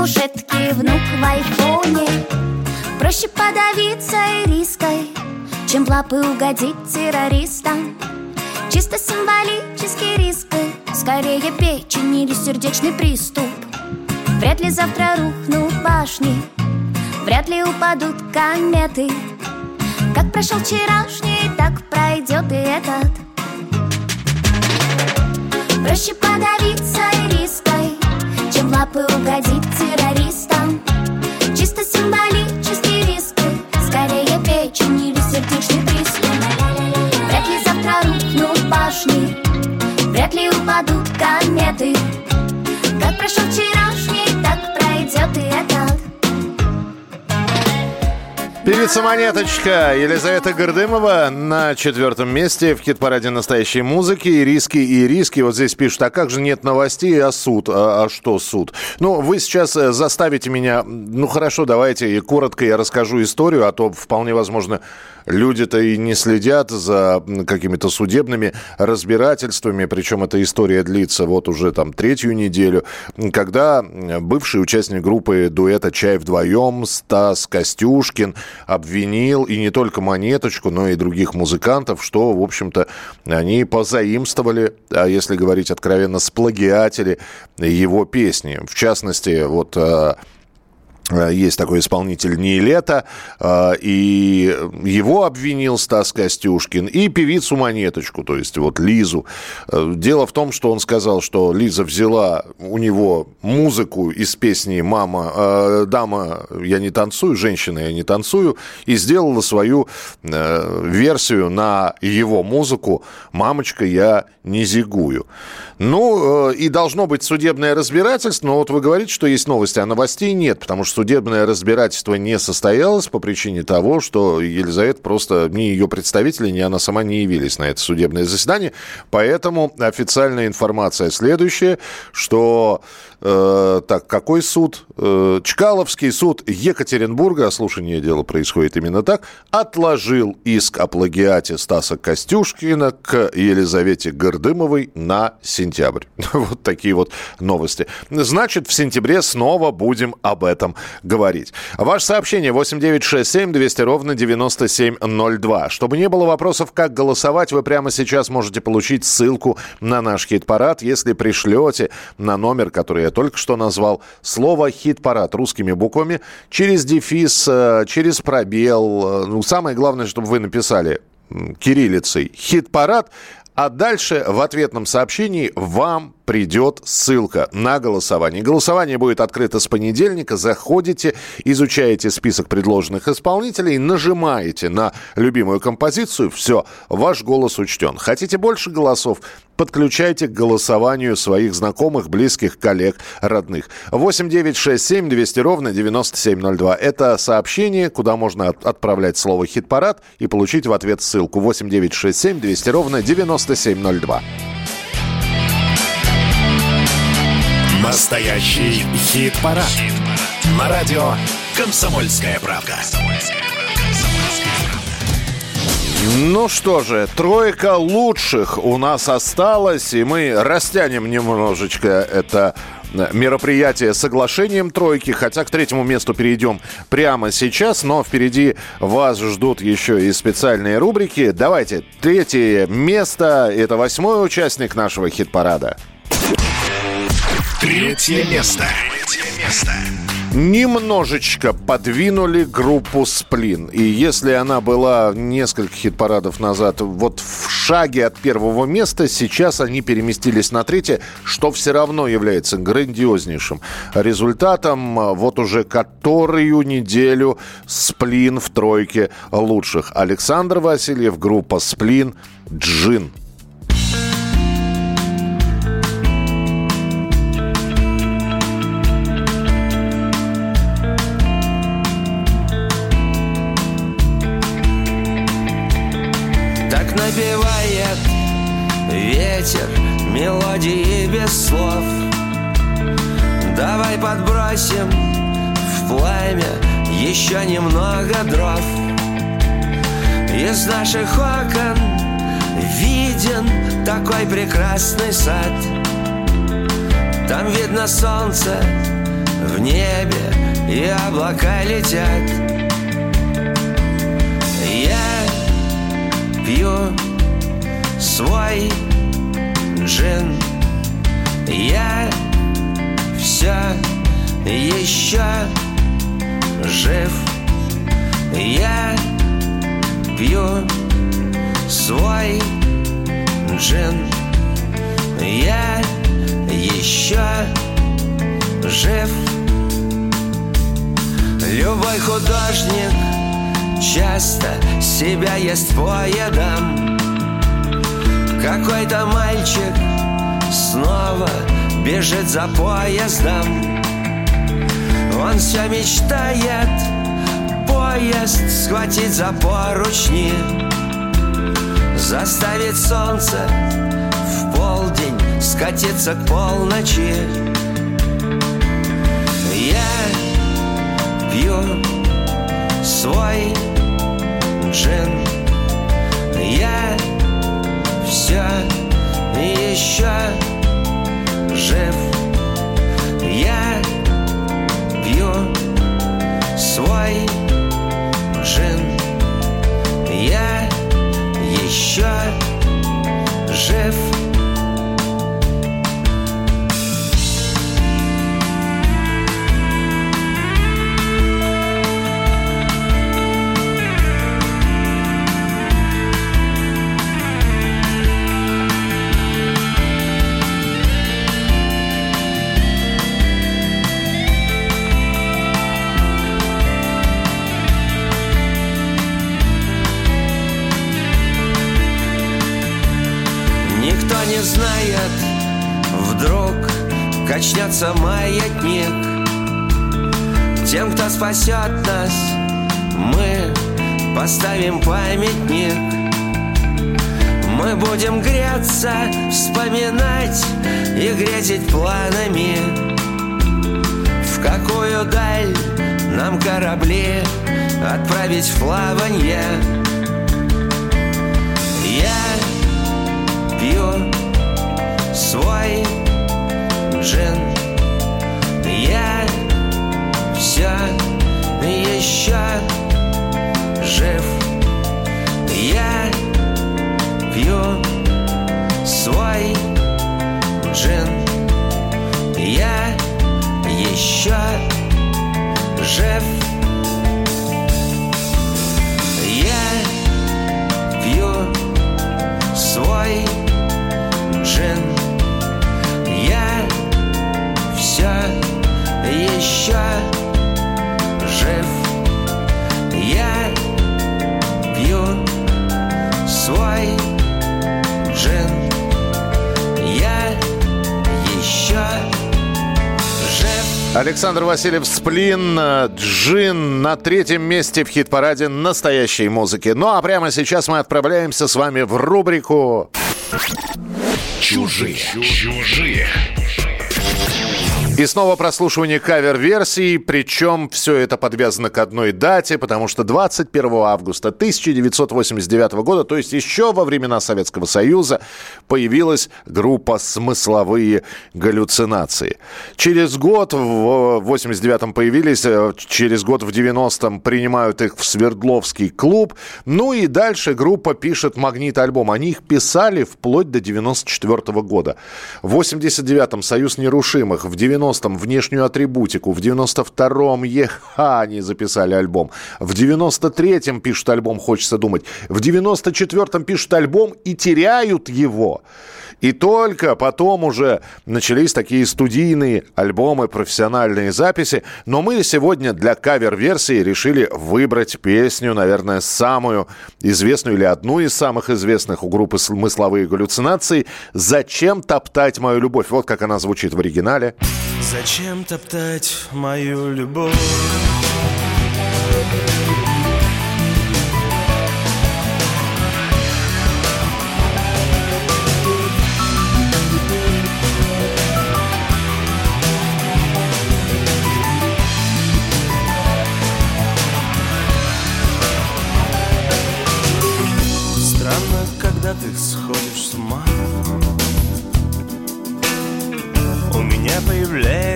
У кушетки внук в айфоне. Проще подавиться и риской Чем в лапы угодить террористам. Чисто символический риск Скорее печень или сердечный приступ. Вряд ли завтра рухнут башни Вряд ли упадут кометы. Как прошел вчерашний, так пройдет и этот. Проще подавиться и риской Чем лапы угодить Вряд ли упадут кометы Певица Монеточка Елизавета Гордымова на четвертом месте в хит-параде настоящей музыки. И риски, и риски. Вот здесь пишут, а как же нет новостей, а суд? А, а что суд? Ну, вы сейчас э, заставите меня... Ну, хорошо, давайте коротко я расскажу историю, а то вполне возможно люди-то и не следят за какими-то судебными разбирательствами, причем эта история длится вот уже там третью неделю, когда бывший участник группы дуэта «Чай вдвоем» Стас Костюшкин обвинил и не только Монеточку, но и других музыкантов, что, в общем-то, они позаимствовали, а если говорить откровенно, сплагиатели его песни. В частности, вот... э, есть такой исполнитель Нилета, э, и его обвинил Стас Костюшкин, и певицу Монеточку, то есть вот Лизу. Э, дело в том, что он сказал, что Лиза взяла у него музыку из песни «Мама, дама, я не танцую», «Женщина, я не танцую», и сделала свою версию на его музыку «Мамочка, я не зигую». Ну, и должно быть судебное разбирательство, но вот вы говорите, что есть новости, а новостей нет, потому что судебное разбирательство не состоялось по причине того, что Елизавета просто, ни ее представители, ни она сама не явились на это судебное заседание. Поэтому официальная информация следующая, что Э, так, какой суд? Э, Чкаловский суд Екатеринбурга, а слушание дела происходит именно так, отложил иск о плагиате Стаса Костюшкина к Елизавете Гордымовой на сентябрь. Вот такие вот новости. Значит, в сентябре снова будем об этом говорить. Ваше сообщение 8967 200 ровно 9702. Чтобы не было вопросов, как голосовать, вы прямо сейчас можете получить ссылку на наш хит-парад, если пришлете на номер, который я только что назвал, слово «хит-парад» русскими буквами, через дефис, э, через пробел. Э, ну, самое главное, чтобы вы написали кириллицей «хит-парад», а дальше в ответном сообщении вам придет ссылка на голосование. Голосование будет открыто с понедельника. Заходите, изучаете список предложенных исполнителей, нажимаете на любимую композицию. Все, ваш голос учтен. Хотите больше голосов? Подключайте к голосованию своих знакомых, близких, коллег, родных. 8 9 6 7 200 ровно 9702. Это сообщение, куда можно отправлять слово «хит-парад» и получить в ответ ссылку. 8 9 6 7 200 ровно 9702. Настоящий хит-парад. Хит На радио «Комсомольская правда». Ну что же, тройка лучших у нас осталась, и мы растянем немножечко это мероприятие соглашением тройки, хотя к третьему месту перейдем прямо сейчас, но впереди вас ждут еще и специальные рубрики. Давайте, третье место, это восьмой участник нашего хит-парада. Третье место. Третье место. Немножечко подвинули группу «Сплин». И если она была несколько хит-парадов назад вот в шаге от первого места, сейчас они переместились на третье, что все равно является грандиознейшим результатом. Вот уже которую неделю «Сплин» в тройке лучших. Александр Васильев, группа «Сплин», «Джин». Ветер мелодии без слов. Давай подбросим в пламя еще немного дров. Из наших окон виден такой прекрасный сад. Там видно солнце в небе и облака летят. Пью свой джин. Я все еще жив. Я пью свой джин. Я еще жив. Любой художник часто себя ест поедом Какой-то мальчик снова бежит за поездом. Он все мечтает поезд схватить за поручни Заставить солнце в полдень скатиться к полночи. Я пью свой джин Васильев Сплин, э, Джин на третьем месте в хит-параде настоящей музыки. Ну а прямо сейчас мы отправляемся с вами в рубрику Чужие. Чужие. И снова прослушивание кавер-версий, причем все это подвязано к одной дате, потому что 21 августа 1989 года, то есть еще во времена Советского Союза, появилась группа «Смысловые галлюцинации». Через год, в 89-м появились, э, через год в 90-м принимают их в Свердловский клуб, ну и дальше группа пишет магнит-альбом. Они их писали вплоть до 94 года. В 89-м «Союз нерушимых», в 90-м внешнюю атрибутику, в 92-м ЕХА они записали альбом, в 93-м пишут альбом «Хочется думать», в 94-м пишут альбом и теряют его. И только потом уже начались такие студийные альбомы, профессиональные записи. Но мы сегодня для кавер-версии решили выбрать песню, наверное, самую известную или одну из самых известных у группы «Смысловые галлюцинации» «Зачем топтать мою любовь?» Вот как она звучит в оригинале. Зачем топтать мою любовь?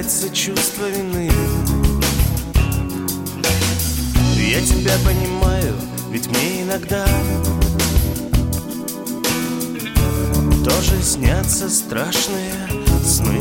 Появляется чувство вины. Я тебя понимаю, ведь мне иногда Тоже снятся страшные сны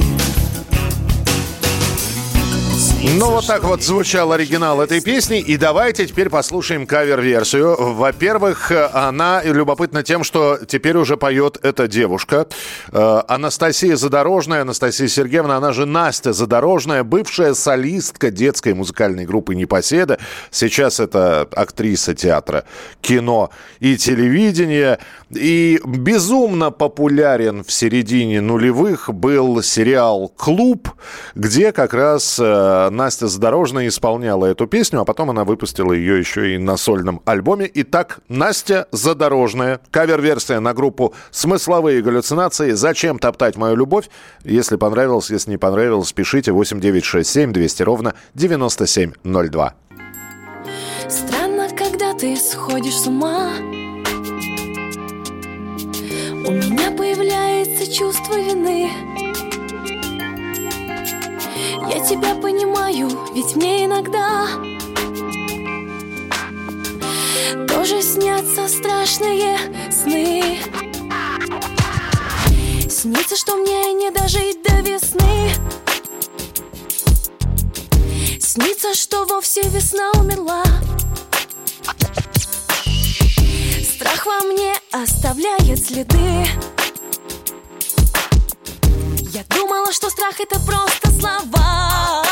Ну, вот так вот звучал оригинал этой песни. И давайте теперь послушаем кавер-версию. Во-первых, она любопытна тем, что теперь уже поет эта девушка. Э, Анастасия Задорожная. Анастасия Сергеевна, она же Настя Задорожная, бывшая солистка детской музыкальной группы «Непоседа». Сейчас это актриса театра, кино и телевидения. И безумно популярен в середине нулевых был сериал «Клуб», где как раз э, Настя Задорожная исполняла эту песню, а потом она выпустила ее еще и на сольном альбоме. Итак, Настя Задорожная, кавер-версия на группу «Смысловые галлюцинации». «Зачем топтать мою любовь?» Если понравилось, если не понравилось, пишите 8967 200 ровно 9702. Странно, когда ты сходишь с ума У меня появляется чувство вины Я тебя понимаю, ведь мне иногда Тоже снятся страшные сны. Снится, что мне не дожить до весны. Снится, что вовсе весна умерла. Страх во мне оставляет следы Я думала, что страх это просто слова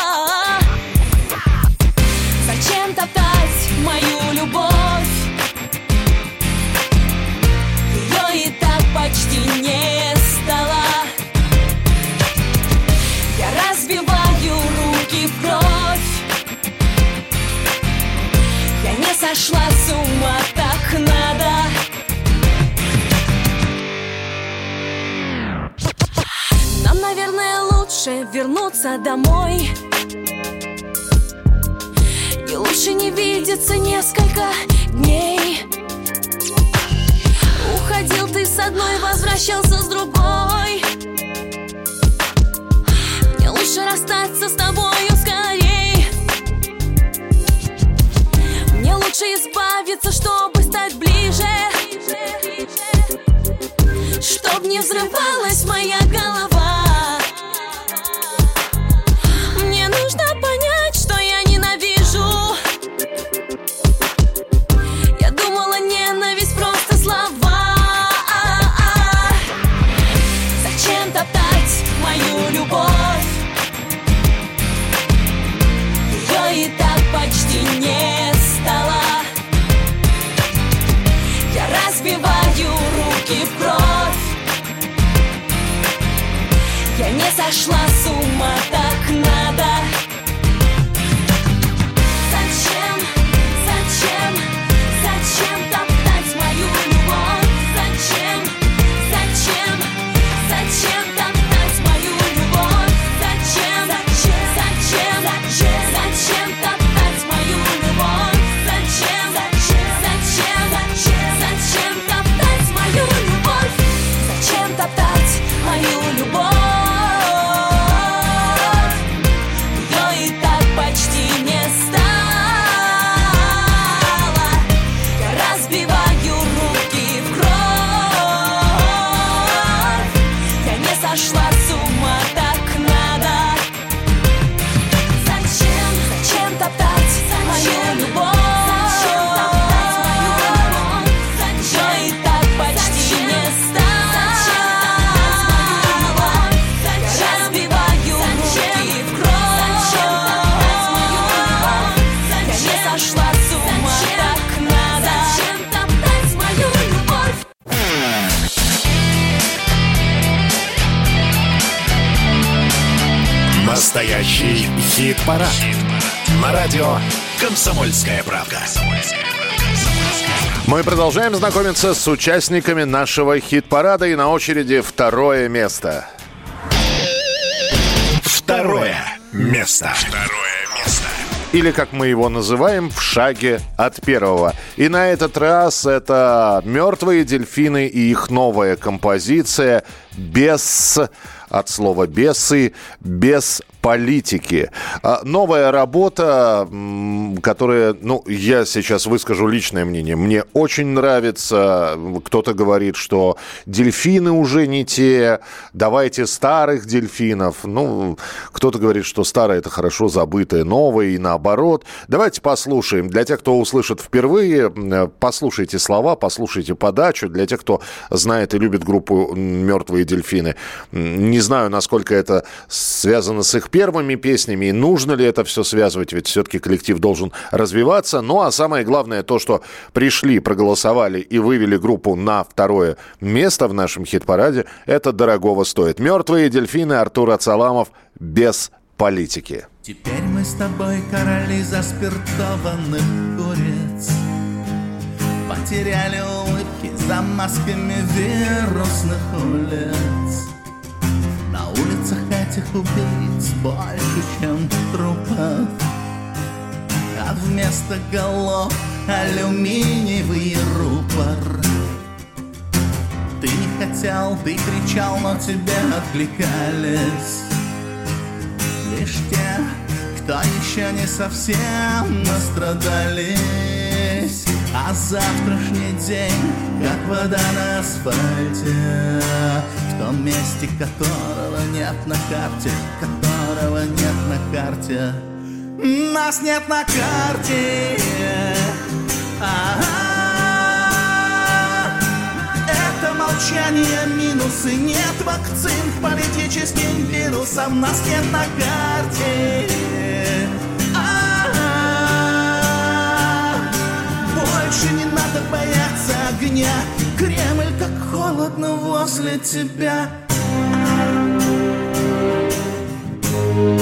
Мы продолжаем знакомиться с участниками нашего хит-парада и на очереди второе место. Второе место. Второе место. Или, как мы его называем, в шаге от первого. И на этот раз это «Мертвые дельфины» и их новая композиция «Без...» от слова «бесы», «без политики». А, Новая работа, которая, ну, я сейчас выскажу личное мнение. Мне очень нравится. Кто-то говорит, что дельфины уже не те, давайте старых дельфинов. Ну, кто-то говорит, что старое это хорошо забытое, новое и наоборот. Давайте послушаем. Для тех, кто услышит впервые, послушайте слова, послушайте подачу. Для тех, кто знает и любит группу «Мертвые дельфины». Не знаю, насколько это связано с их первыми песнями, и нужно ли это все связывать, ведь все-таки коллектив должен развиваться. Ну, а самое главное то, что пришли, проголосовали и вывели группу на второе место в нашем хит-параде, это дорогого стоит. «Мертвые дельфины» Артур Ацаламов без политики. Теперь мы с тобой короли заспиртованных куриц Потеряли улыбки за масками вирусных улиц На улицах этих убийц больше, чем трупов А вместо голов алюминиевый рупор. Ты не хотел, ты кричал, но тебе откликались. Лишь те, кто еще не совсем настрадались А завтрашний день, как вода на асфальте. В том месте, которого нет на карте Которого нет на карте. Нас нет на карте. А-а-а. Это молчание минусы Нет вакцин политическим вирусам Нас нет на карте Больше не надо бояться огня. Кремль как холодно возле тебя. кислотною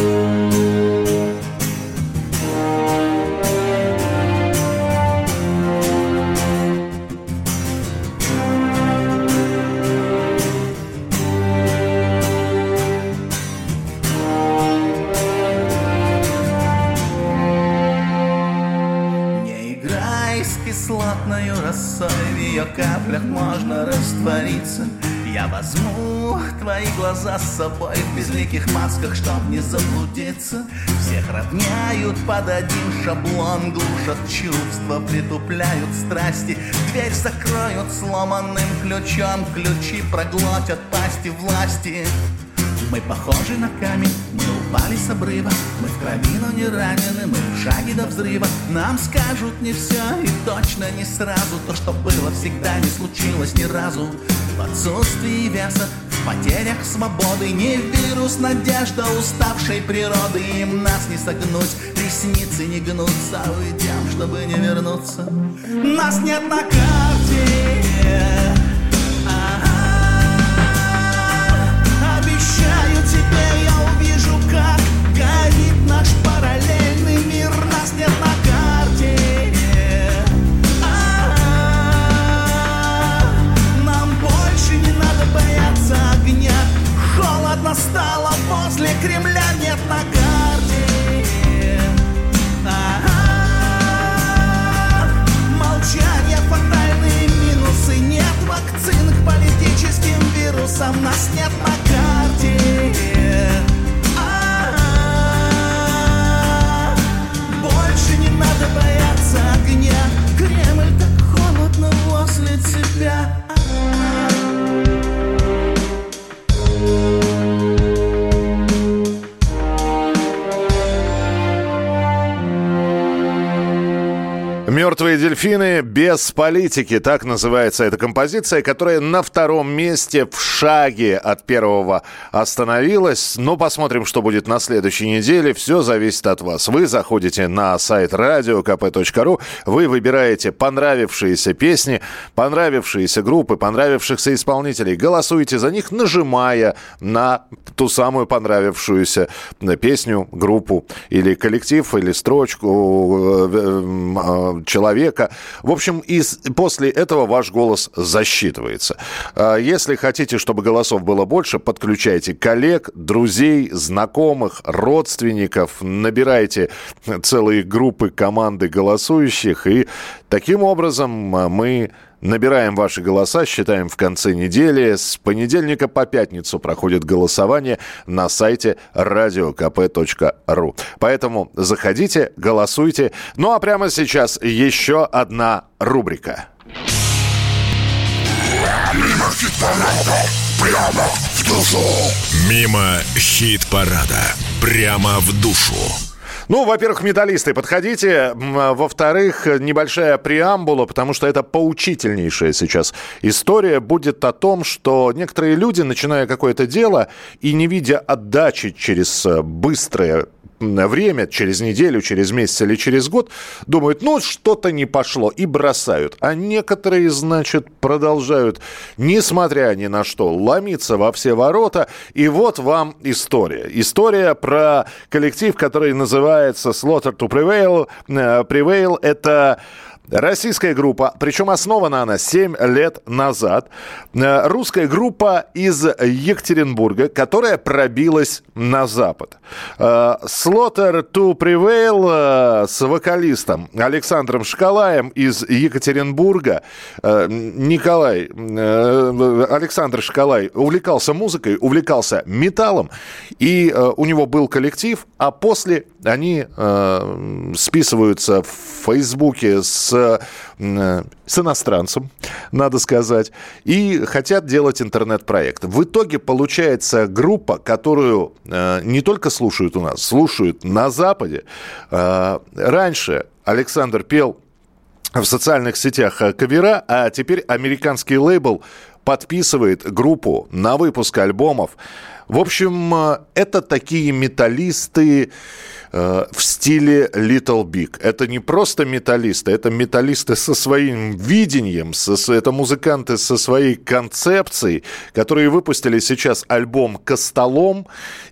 росой В ее каплях можно раствориться. Я возьму твои глаза с собой В безликих масках, чтоб не заблудиться. Всех равняют под один шаблон Глушат чувства, притупляют страсти. Дверь закроют сломанным ключом Ключи проглотят пасти власти мы похожи на камень, мы упали с обрыва. Мы в крови, но не ранены, мы в шаге до взрыва. Нам скажут не все и точно не сразу. То, что было всегда, не случилось ни разу. В отсутствии веса, в потерях свободы. Не вирус, надежда уставшей природы. Им нас не согнуть, ресницы не гнутся. Уйдем, чтобы не вернуться. Нас нет на карте стало возле Кремля, нет на карте. Молчание, фатальные минусы. Нет вакцин к политическим вирусам Нас нет на карте надо бояться огня. Кремль так холодно возле тебя Мертвые дельфины без политики. Так называется эта композиция, которая на втором месте в шаге от первого остановилась. Но посмотрим, что будет на следующей неделе. Все зависит от вас. Вы заходите на сайт radiokp.ru, вы выбираете понравившиеся песни, понравившиеся группы, понравившихся исполнителей. Голосуете за них, нажимая на ту самую понравившуюся песню, группу или коллектив, или строчку э, э, человека. В общем, и после этого ваш голос засчитывается. А Если хотите, чтобы голосов было больше, подключайте коллег, друзей, знакомых, родственников, набирайте целые группы, команды голосующих, и таким образом а, мы Набираем ваши голоса, считаем в конце недели. С понедельника по пятницу проходит голосование на сайте radiokp.ru. Поэтому заходите, голосуйте. Ну а прямо сейчас еще одна рубрика. Мимо хит-парада, прямо в душу. Мимо хит-парада, прямо в душу. Ну, во-первых, металлисты, подходите. Во-вторых, небольшая преамбула, потому что это поучительнейшая сейчас история будет о том, что некоторые люди, начиная какое-то дело и не видя отдачи через э, быстрое время, через неделю, через месяц или через год, думают, ну, что-то не пошло, и бросают. А некоторые, значит, продолжают, несмотря ни на что, ломиться во все ворота. И вот вам история. История про коллектив, который называется Slaughter to Prevail. Э, Prevail – это Российская группа, причем основана она 7 лет назад. Э, Русская группа из Екатеринбурга, которая пробилась на Запад. Э, Slaughter to Prevail э, с вокалистом Александром Шкалаем из Екатеринбурга. Николай, Александр Шкалай увлекался музыкой, увлекался металлом, и у него был коллектив, а после они списываются в Фейсбуке с, э, с иностранцем, надо сказать, и хотят делать интернет-проект. В итоге получается группа, которую э, не только слушают у нас, слушают на Западе. Э, раньше Александр пел в социальных сетях э, кавера, а теперь американский лейбл подписывает группу на выпуск альбомов. В общем, э, это такие металлисты э, в стиле Little Big. Это не просто металлисты, это металлисты со своим видением, со, это музыканты со своей концепцией, которые выпустили сейчас альбом «Костолом»,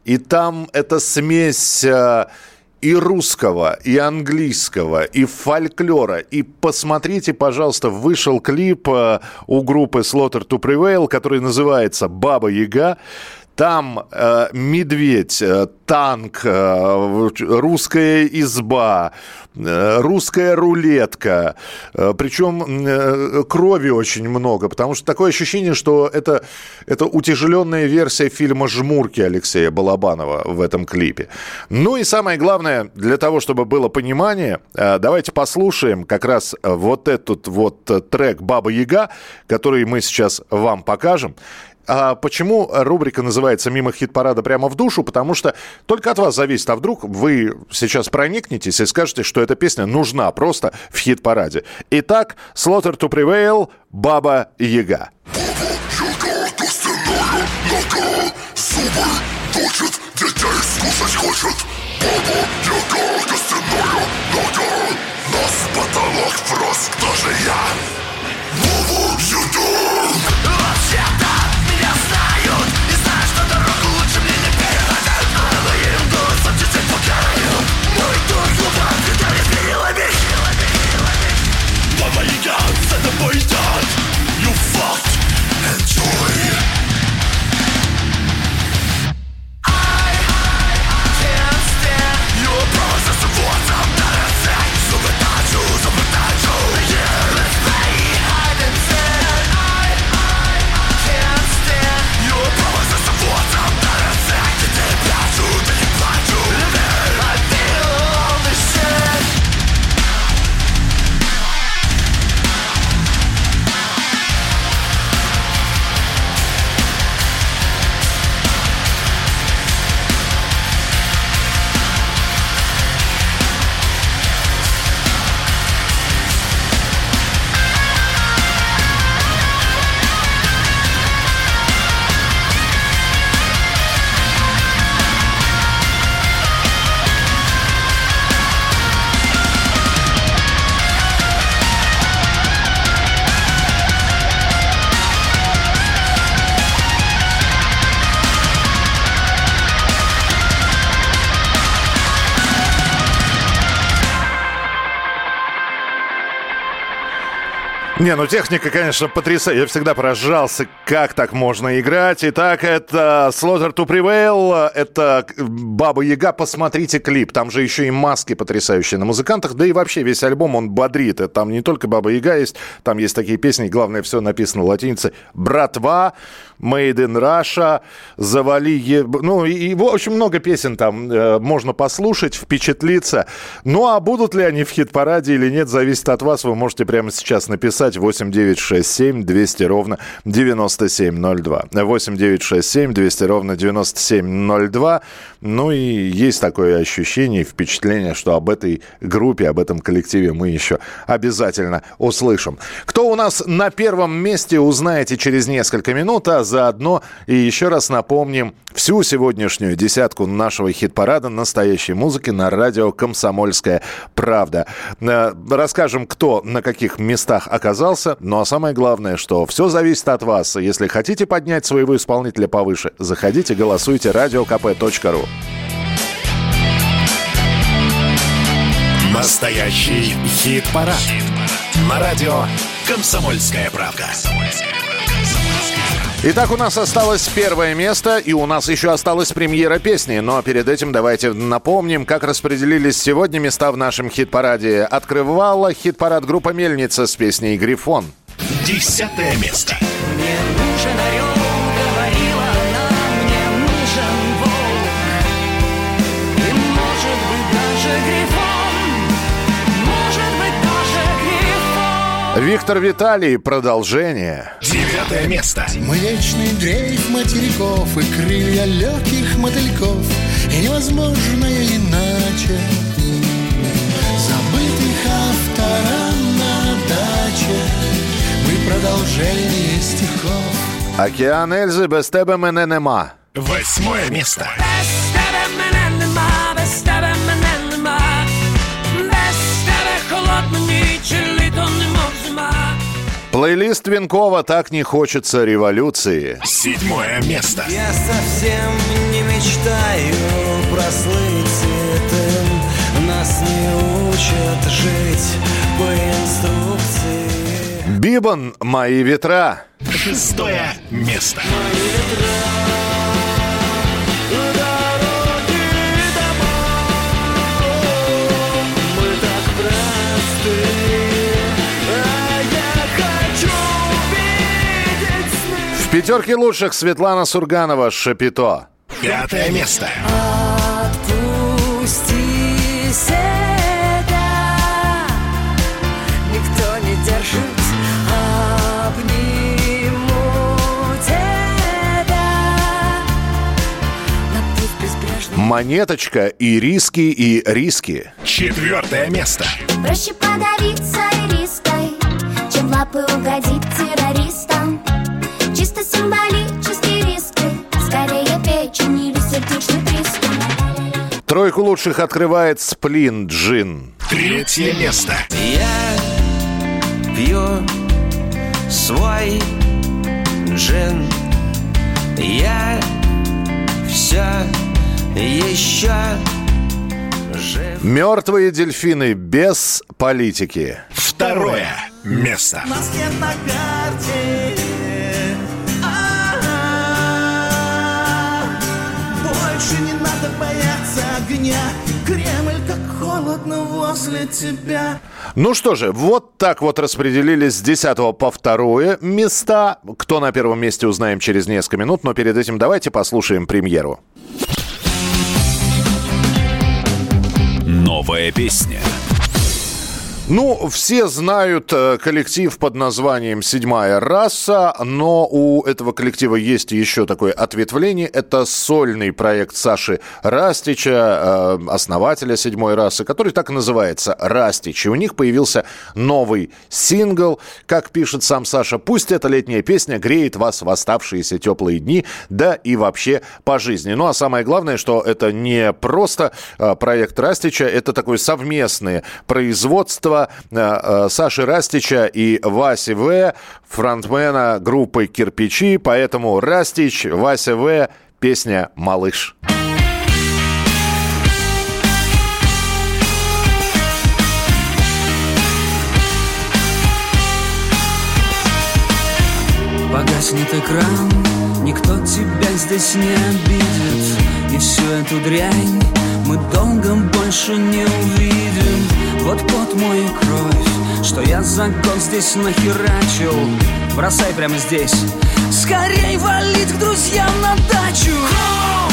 и там это смесь... э, и русского, и английского, и фольклора. И посмотрите, пожалуйста, вышел клип э, у группы Slaughter to Prevail, который называется «Баба Яга». Там э, медведь, э, танк, э, русская изба, э, русская рулетка. Э, причем э, крови очень много, потому что такое ощущение, что это, это утяжеленная версия фильма «Жмурки» Алексея Балабанова в этом клипе. Ну и самое главное, для того, чтобы было понимание, э, давайте послушаем как раз вот этот вот э, трек «Баба Яга», который мы сейчас вам покажем. А почему рубрика называется «Мимо хит-парада прямо в душу»? Потому что только от вас зависит, а вдруг вы сейчас проникнетесь и скажете, что эта песня нужна просто в хит-параде. Итак, Slaughter to Prevail, «Баба Яга». Баба Яга Нас потолок кто же я? Баба Яга Не, ну техника, конечно, потрясающая. Я всегда поражался, как так можно играть. Итак, это Slaughter to Prevail, это Баба Яга. Посмотрите клип. Там же еще и маски потрясающие на музыкантах. Да и вообще весь альбом, он бодрит. Там не только Баба Яга есть, там есть такие песни. Главное, все написано латиницей. Братва, Made in Russia, Завали... Е- Ну, и, в общем, много песен там э, можно послушать, впечатлиться. Ну, а будут ли они в хит-параде или нет, зависит от вас. Вы можете прямо сейчас написать 8 9 6 7 200 ровно 9702. 8 9 6 7 200 ровно 9702. Ну, и есть такое ощущение впечатление, что об этой группе, об этом коллективе мы еще обязательно услышим. Кто у нас на первом месте, узнаете через несколько минут, а заодно и еще раз напомним всю сегодняшнюю десятку нашего хит-парада настоящей музыки на радио «Комсомольская правда». Э, Расскажем, кто на каких местах оказался. Ну а самое главное, что все зависит от вас. Если хотите поднять своего исполнителя повыше, заходите, голосуйте radiokp.ru. Настоящий хит-парад. На радио «Комсомольская правда». Итак, у нас осталось первое место, и у нас еще осталась премьера песни. Но перед этим давайте напомним, как распределились сегодня места в нашем хит-параде. Открывала хит-парад группа «Мельница» с песней «Грифон». Десятое место. Мне нужен Виктор Виталий, продолжение. Девятое место. Млечный дрейф материков и крылья легких мотыльков И невозможное иначе Забытых автора на даче Мы продолжение стихов Океан Эльзы без тебе мене нема. Восьмое место. Без тебе Плейлист Винкова «Так не хочется революции». Седьмое место. Я совсем не мечтаю прослыть сытым Нас не учат жить по инструкции Бибан «Мои ветра». Шестое место. Пятерке лучших Светлана Сурганова «Шапито». Пятое место. Отпусти себя Никто не держит Монеточка и риски, и риски. Четвертое место. Проще подавиться риской, чем лапы угодить террористам. Чисто символический риски, скорее печень или сердечный приступ. Тройку лучших открывает «Сплин Джин». Третье место. Я пью свой джин Я все еще жив Мертвые дельфины без политики. Второе место. Нас нет на карте Больше не надо бояться огня Кремль как холодно возле тебя Ну что же, вот так вот распределились с 10 по второе места. Кто на первом месте, узнаем через несколько минут. Но перед этим давайте послушаем премьеру. Новая песня. Ну, все знают э, коллектив под названием «Седьмая раса», но у этого коллектива есть еще такое ответвление. Это сольный проект Саши Растича, э, основателя «Седьмой расы», который так и называется «Растич». И у них появился новый сингл. Как пишет сам Саша, «Пусть эта летняя песня греет вас в оставшиеся теплые дни, да и вообще по жизни». Ну, а самое главное, что это не просто э, проект Растича, это такое совместное производство э, э, Саши Растича и Васи В, фронтмена группы «Кирпичи». Поэтому Растич, Вася В, песня «Малыш». Погаснет экран, никто тебя здесь не обидит И всю эту дрянь мы долго больше не увидим Вот пот мой и кровь, что я за год здесь нахерачил. Бросай прямо здесь, скорей валить к друзьям на дачу. Хом,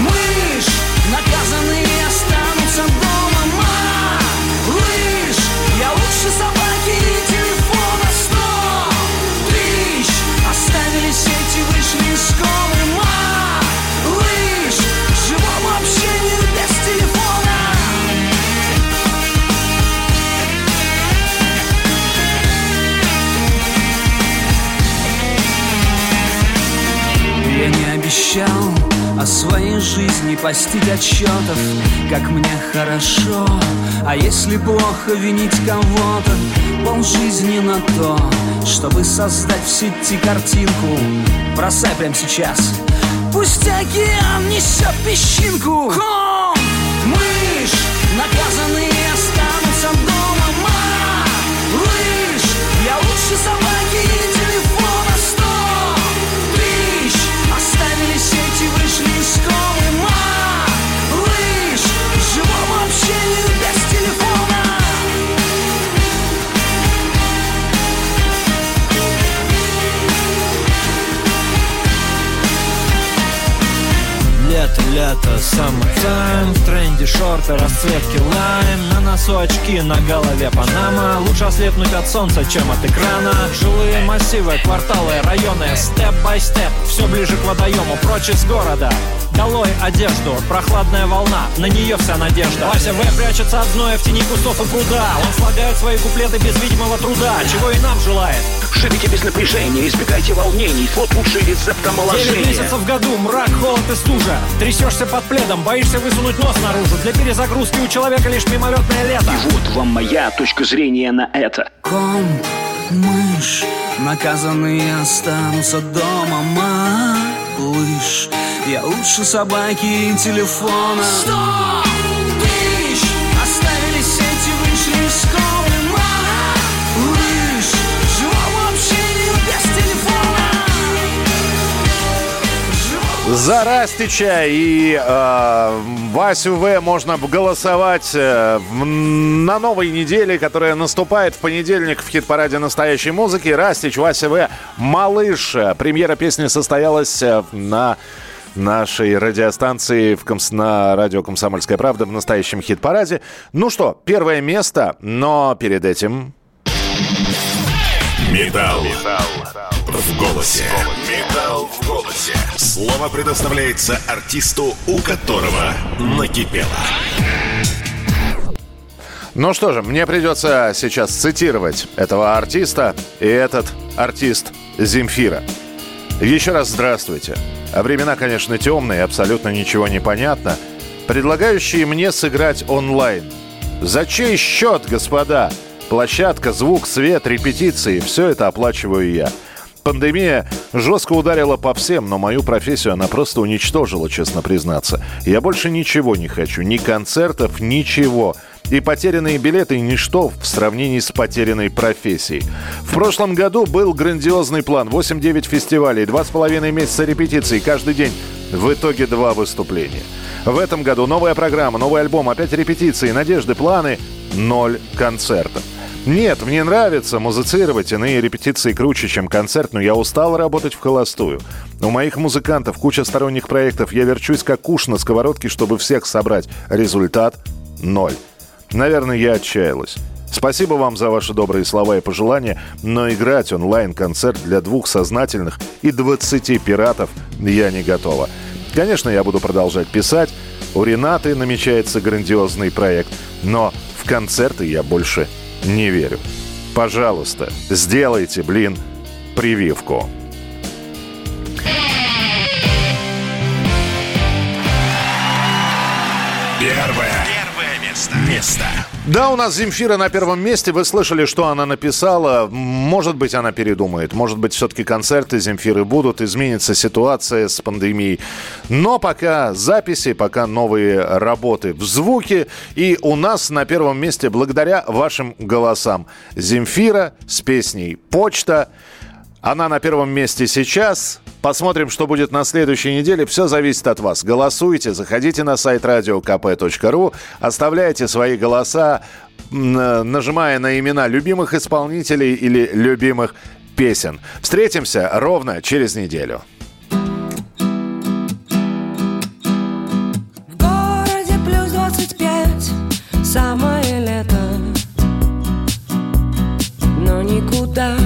мышь, наказанные обещал о своей жизни постить отчетов, как мне хорошо. А если плохо винить кого-то, полжизни на то, чтобы создать в сети картинку. Бросай прямо сейчас. Пусть океан несет песчинку. Хом, мышь, наказанные останутся дома. Малыш, я лучше собаки Лето, summertime В тренде шорты, расцветки лайм. На носу очки, на голове панама. Лучше ослепнуть от солнца, чем от экрана. Жилые массивы, кварталы, районы. Step by step, все ближе к водоему Прочь из города Долой одежду, прохладная волна, на нее вся надежда. Вася В прячется от зноя в тени кустов и пруда. Он слагает свои куплеты без видимого труда Чего и нам желает. Живите без напряжения, избегайте волнений. Вот лучший рецепт Девять омоложения месяцев в году, мрак, холод и стужа. Трясешься под пледом, боишься высунуть нос наружу. Для перезагрузки у человека лишь мимолетное лето. И вот вам моя точка зрения на это. Ком, мышь, наказанные останутся дома Малыш, я лучше собаки и телефона Сто тысяч оставили сети, вышли из комы Малыш, живому общению без телефона За Растича и э, Васю В можно голосовать э, на новой неделе, которая наступает в понедельник в хит-параде настоящей музыки. Растич, Вася В, Малыш. Премьера песни состоялась э, на нашей радиостанции в Комс... на радио «Комсомольская правда» в настоящем хит-параде. Ну что, первое место, но перед этим... Металл. В голосе. Металл в голосе. Слово предоставляется артисту, у которого накипело. Ну что же, мне придется сейчас цитировать этого артиста и этот артист Земфира. Еще раз здравствуйте. А времена, конечно, темные, абсолютно ничего не понятно. Предлагающие мне сыграть онлайн. За чей счет, господа? Площадка, звук, свет, репетиции – все это оплачиваю я. Пандемия жестко ударила по всем, но мою профессию она просто уничтожила, честно признаться. Я больше ничего не хочу, ни концертов, ничего. И потерянные билеты – ничто в сравнении с потерянной профессией. В прошлом году был грандиозный план. 8-9 фестивалей, 2,5 месяца репетиций каждый день. В итоге два выступления. В этом году новая программа, новый альбом, опять репетиции, надежды, планы – ноль концертов. Нет, мне нравится музицировать, иные репетиции круче, чем концерт, но я устал работать в холостую. У моих музыкантов куча сторонних проектов, я верчусь как уж на сковородке, чтобы всех собрать. Результат – ноль. Наверное, я отчаялась. Спасибо вам за ваши добрые слова и пожелания, но играть онлайн-концерт для двух сознательных и 20 пиратов я не готова. Конечно, я буду продолжать писать. У Ренаты намечается грандиозный проект, но в концерты я больше не верю. Пожалуйста, сделайте, блин, прививку. Первое. Место. Да, у нас Земфира на первом месте. Вы слышали, что она написала. Может быть, она передумает. Может быть, все-таки концерты Земфиры будут. Изменится ситуация с пандемией. Но пока записи, пока новые работы в звуке. И у нас на первом месте, благодаря вашим голосам, Земфира с песней «Почта». Она на первом месте сейчас. Посмотрим, что будет на следующей неделе. Все зависит от вас. Голосуйте, заходите на сайт radiokp.ru, оставляйте свои голоса, нажимая на имена любимых исполнителей или любимых песен. Встретимся ровно через неделю. В городе плюс 25, самое лето, но никуда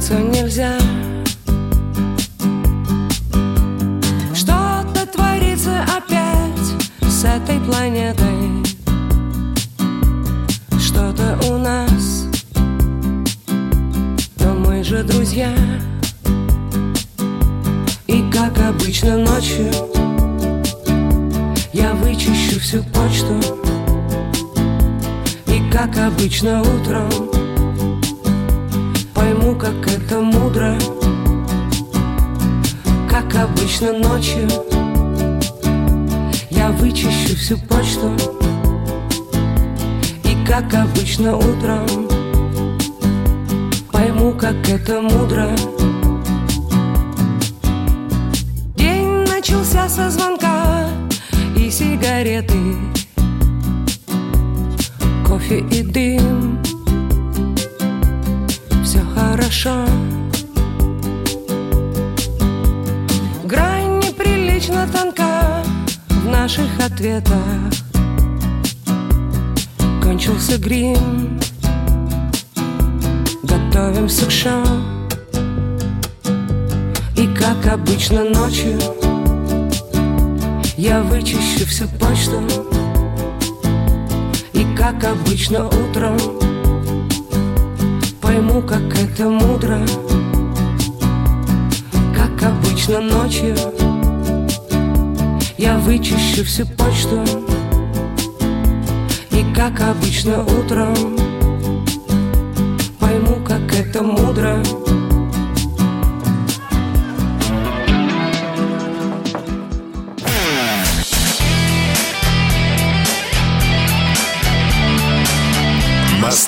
смыться нельзя. Что-то творится опять с этой планетой. Что-то у нас, но мы же друзья. И как обычно ночью я вычищу всю почту. И как обычно утром пойму, как это мудро. Как обычно ночью. Я вычищу всю почту. И как обычно утром. Пойму, как это мудро. День начался со звонка И сигареты. Кофе и дым хорошо. Грань неприлично тонка в наших ответах. Кончился грим. Готовимся к шоу. И как обычно ночью Я вычищу всю почту. И как обычно утром пойму, как это мудро. Как обычно ночью. Я вычищу всю почту. И как обычно утром. Пойму, как это мудро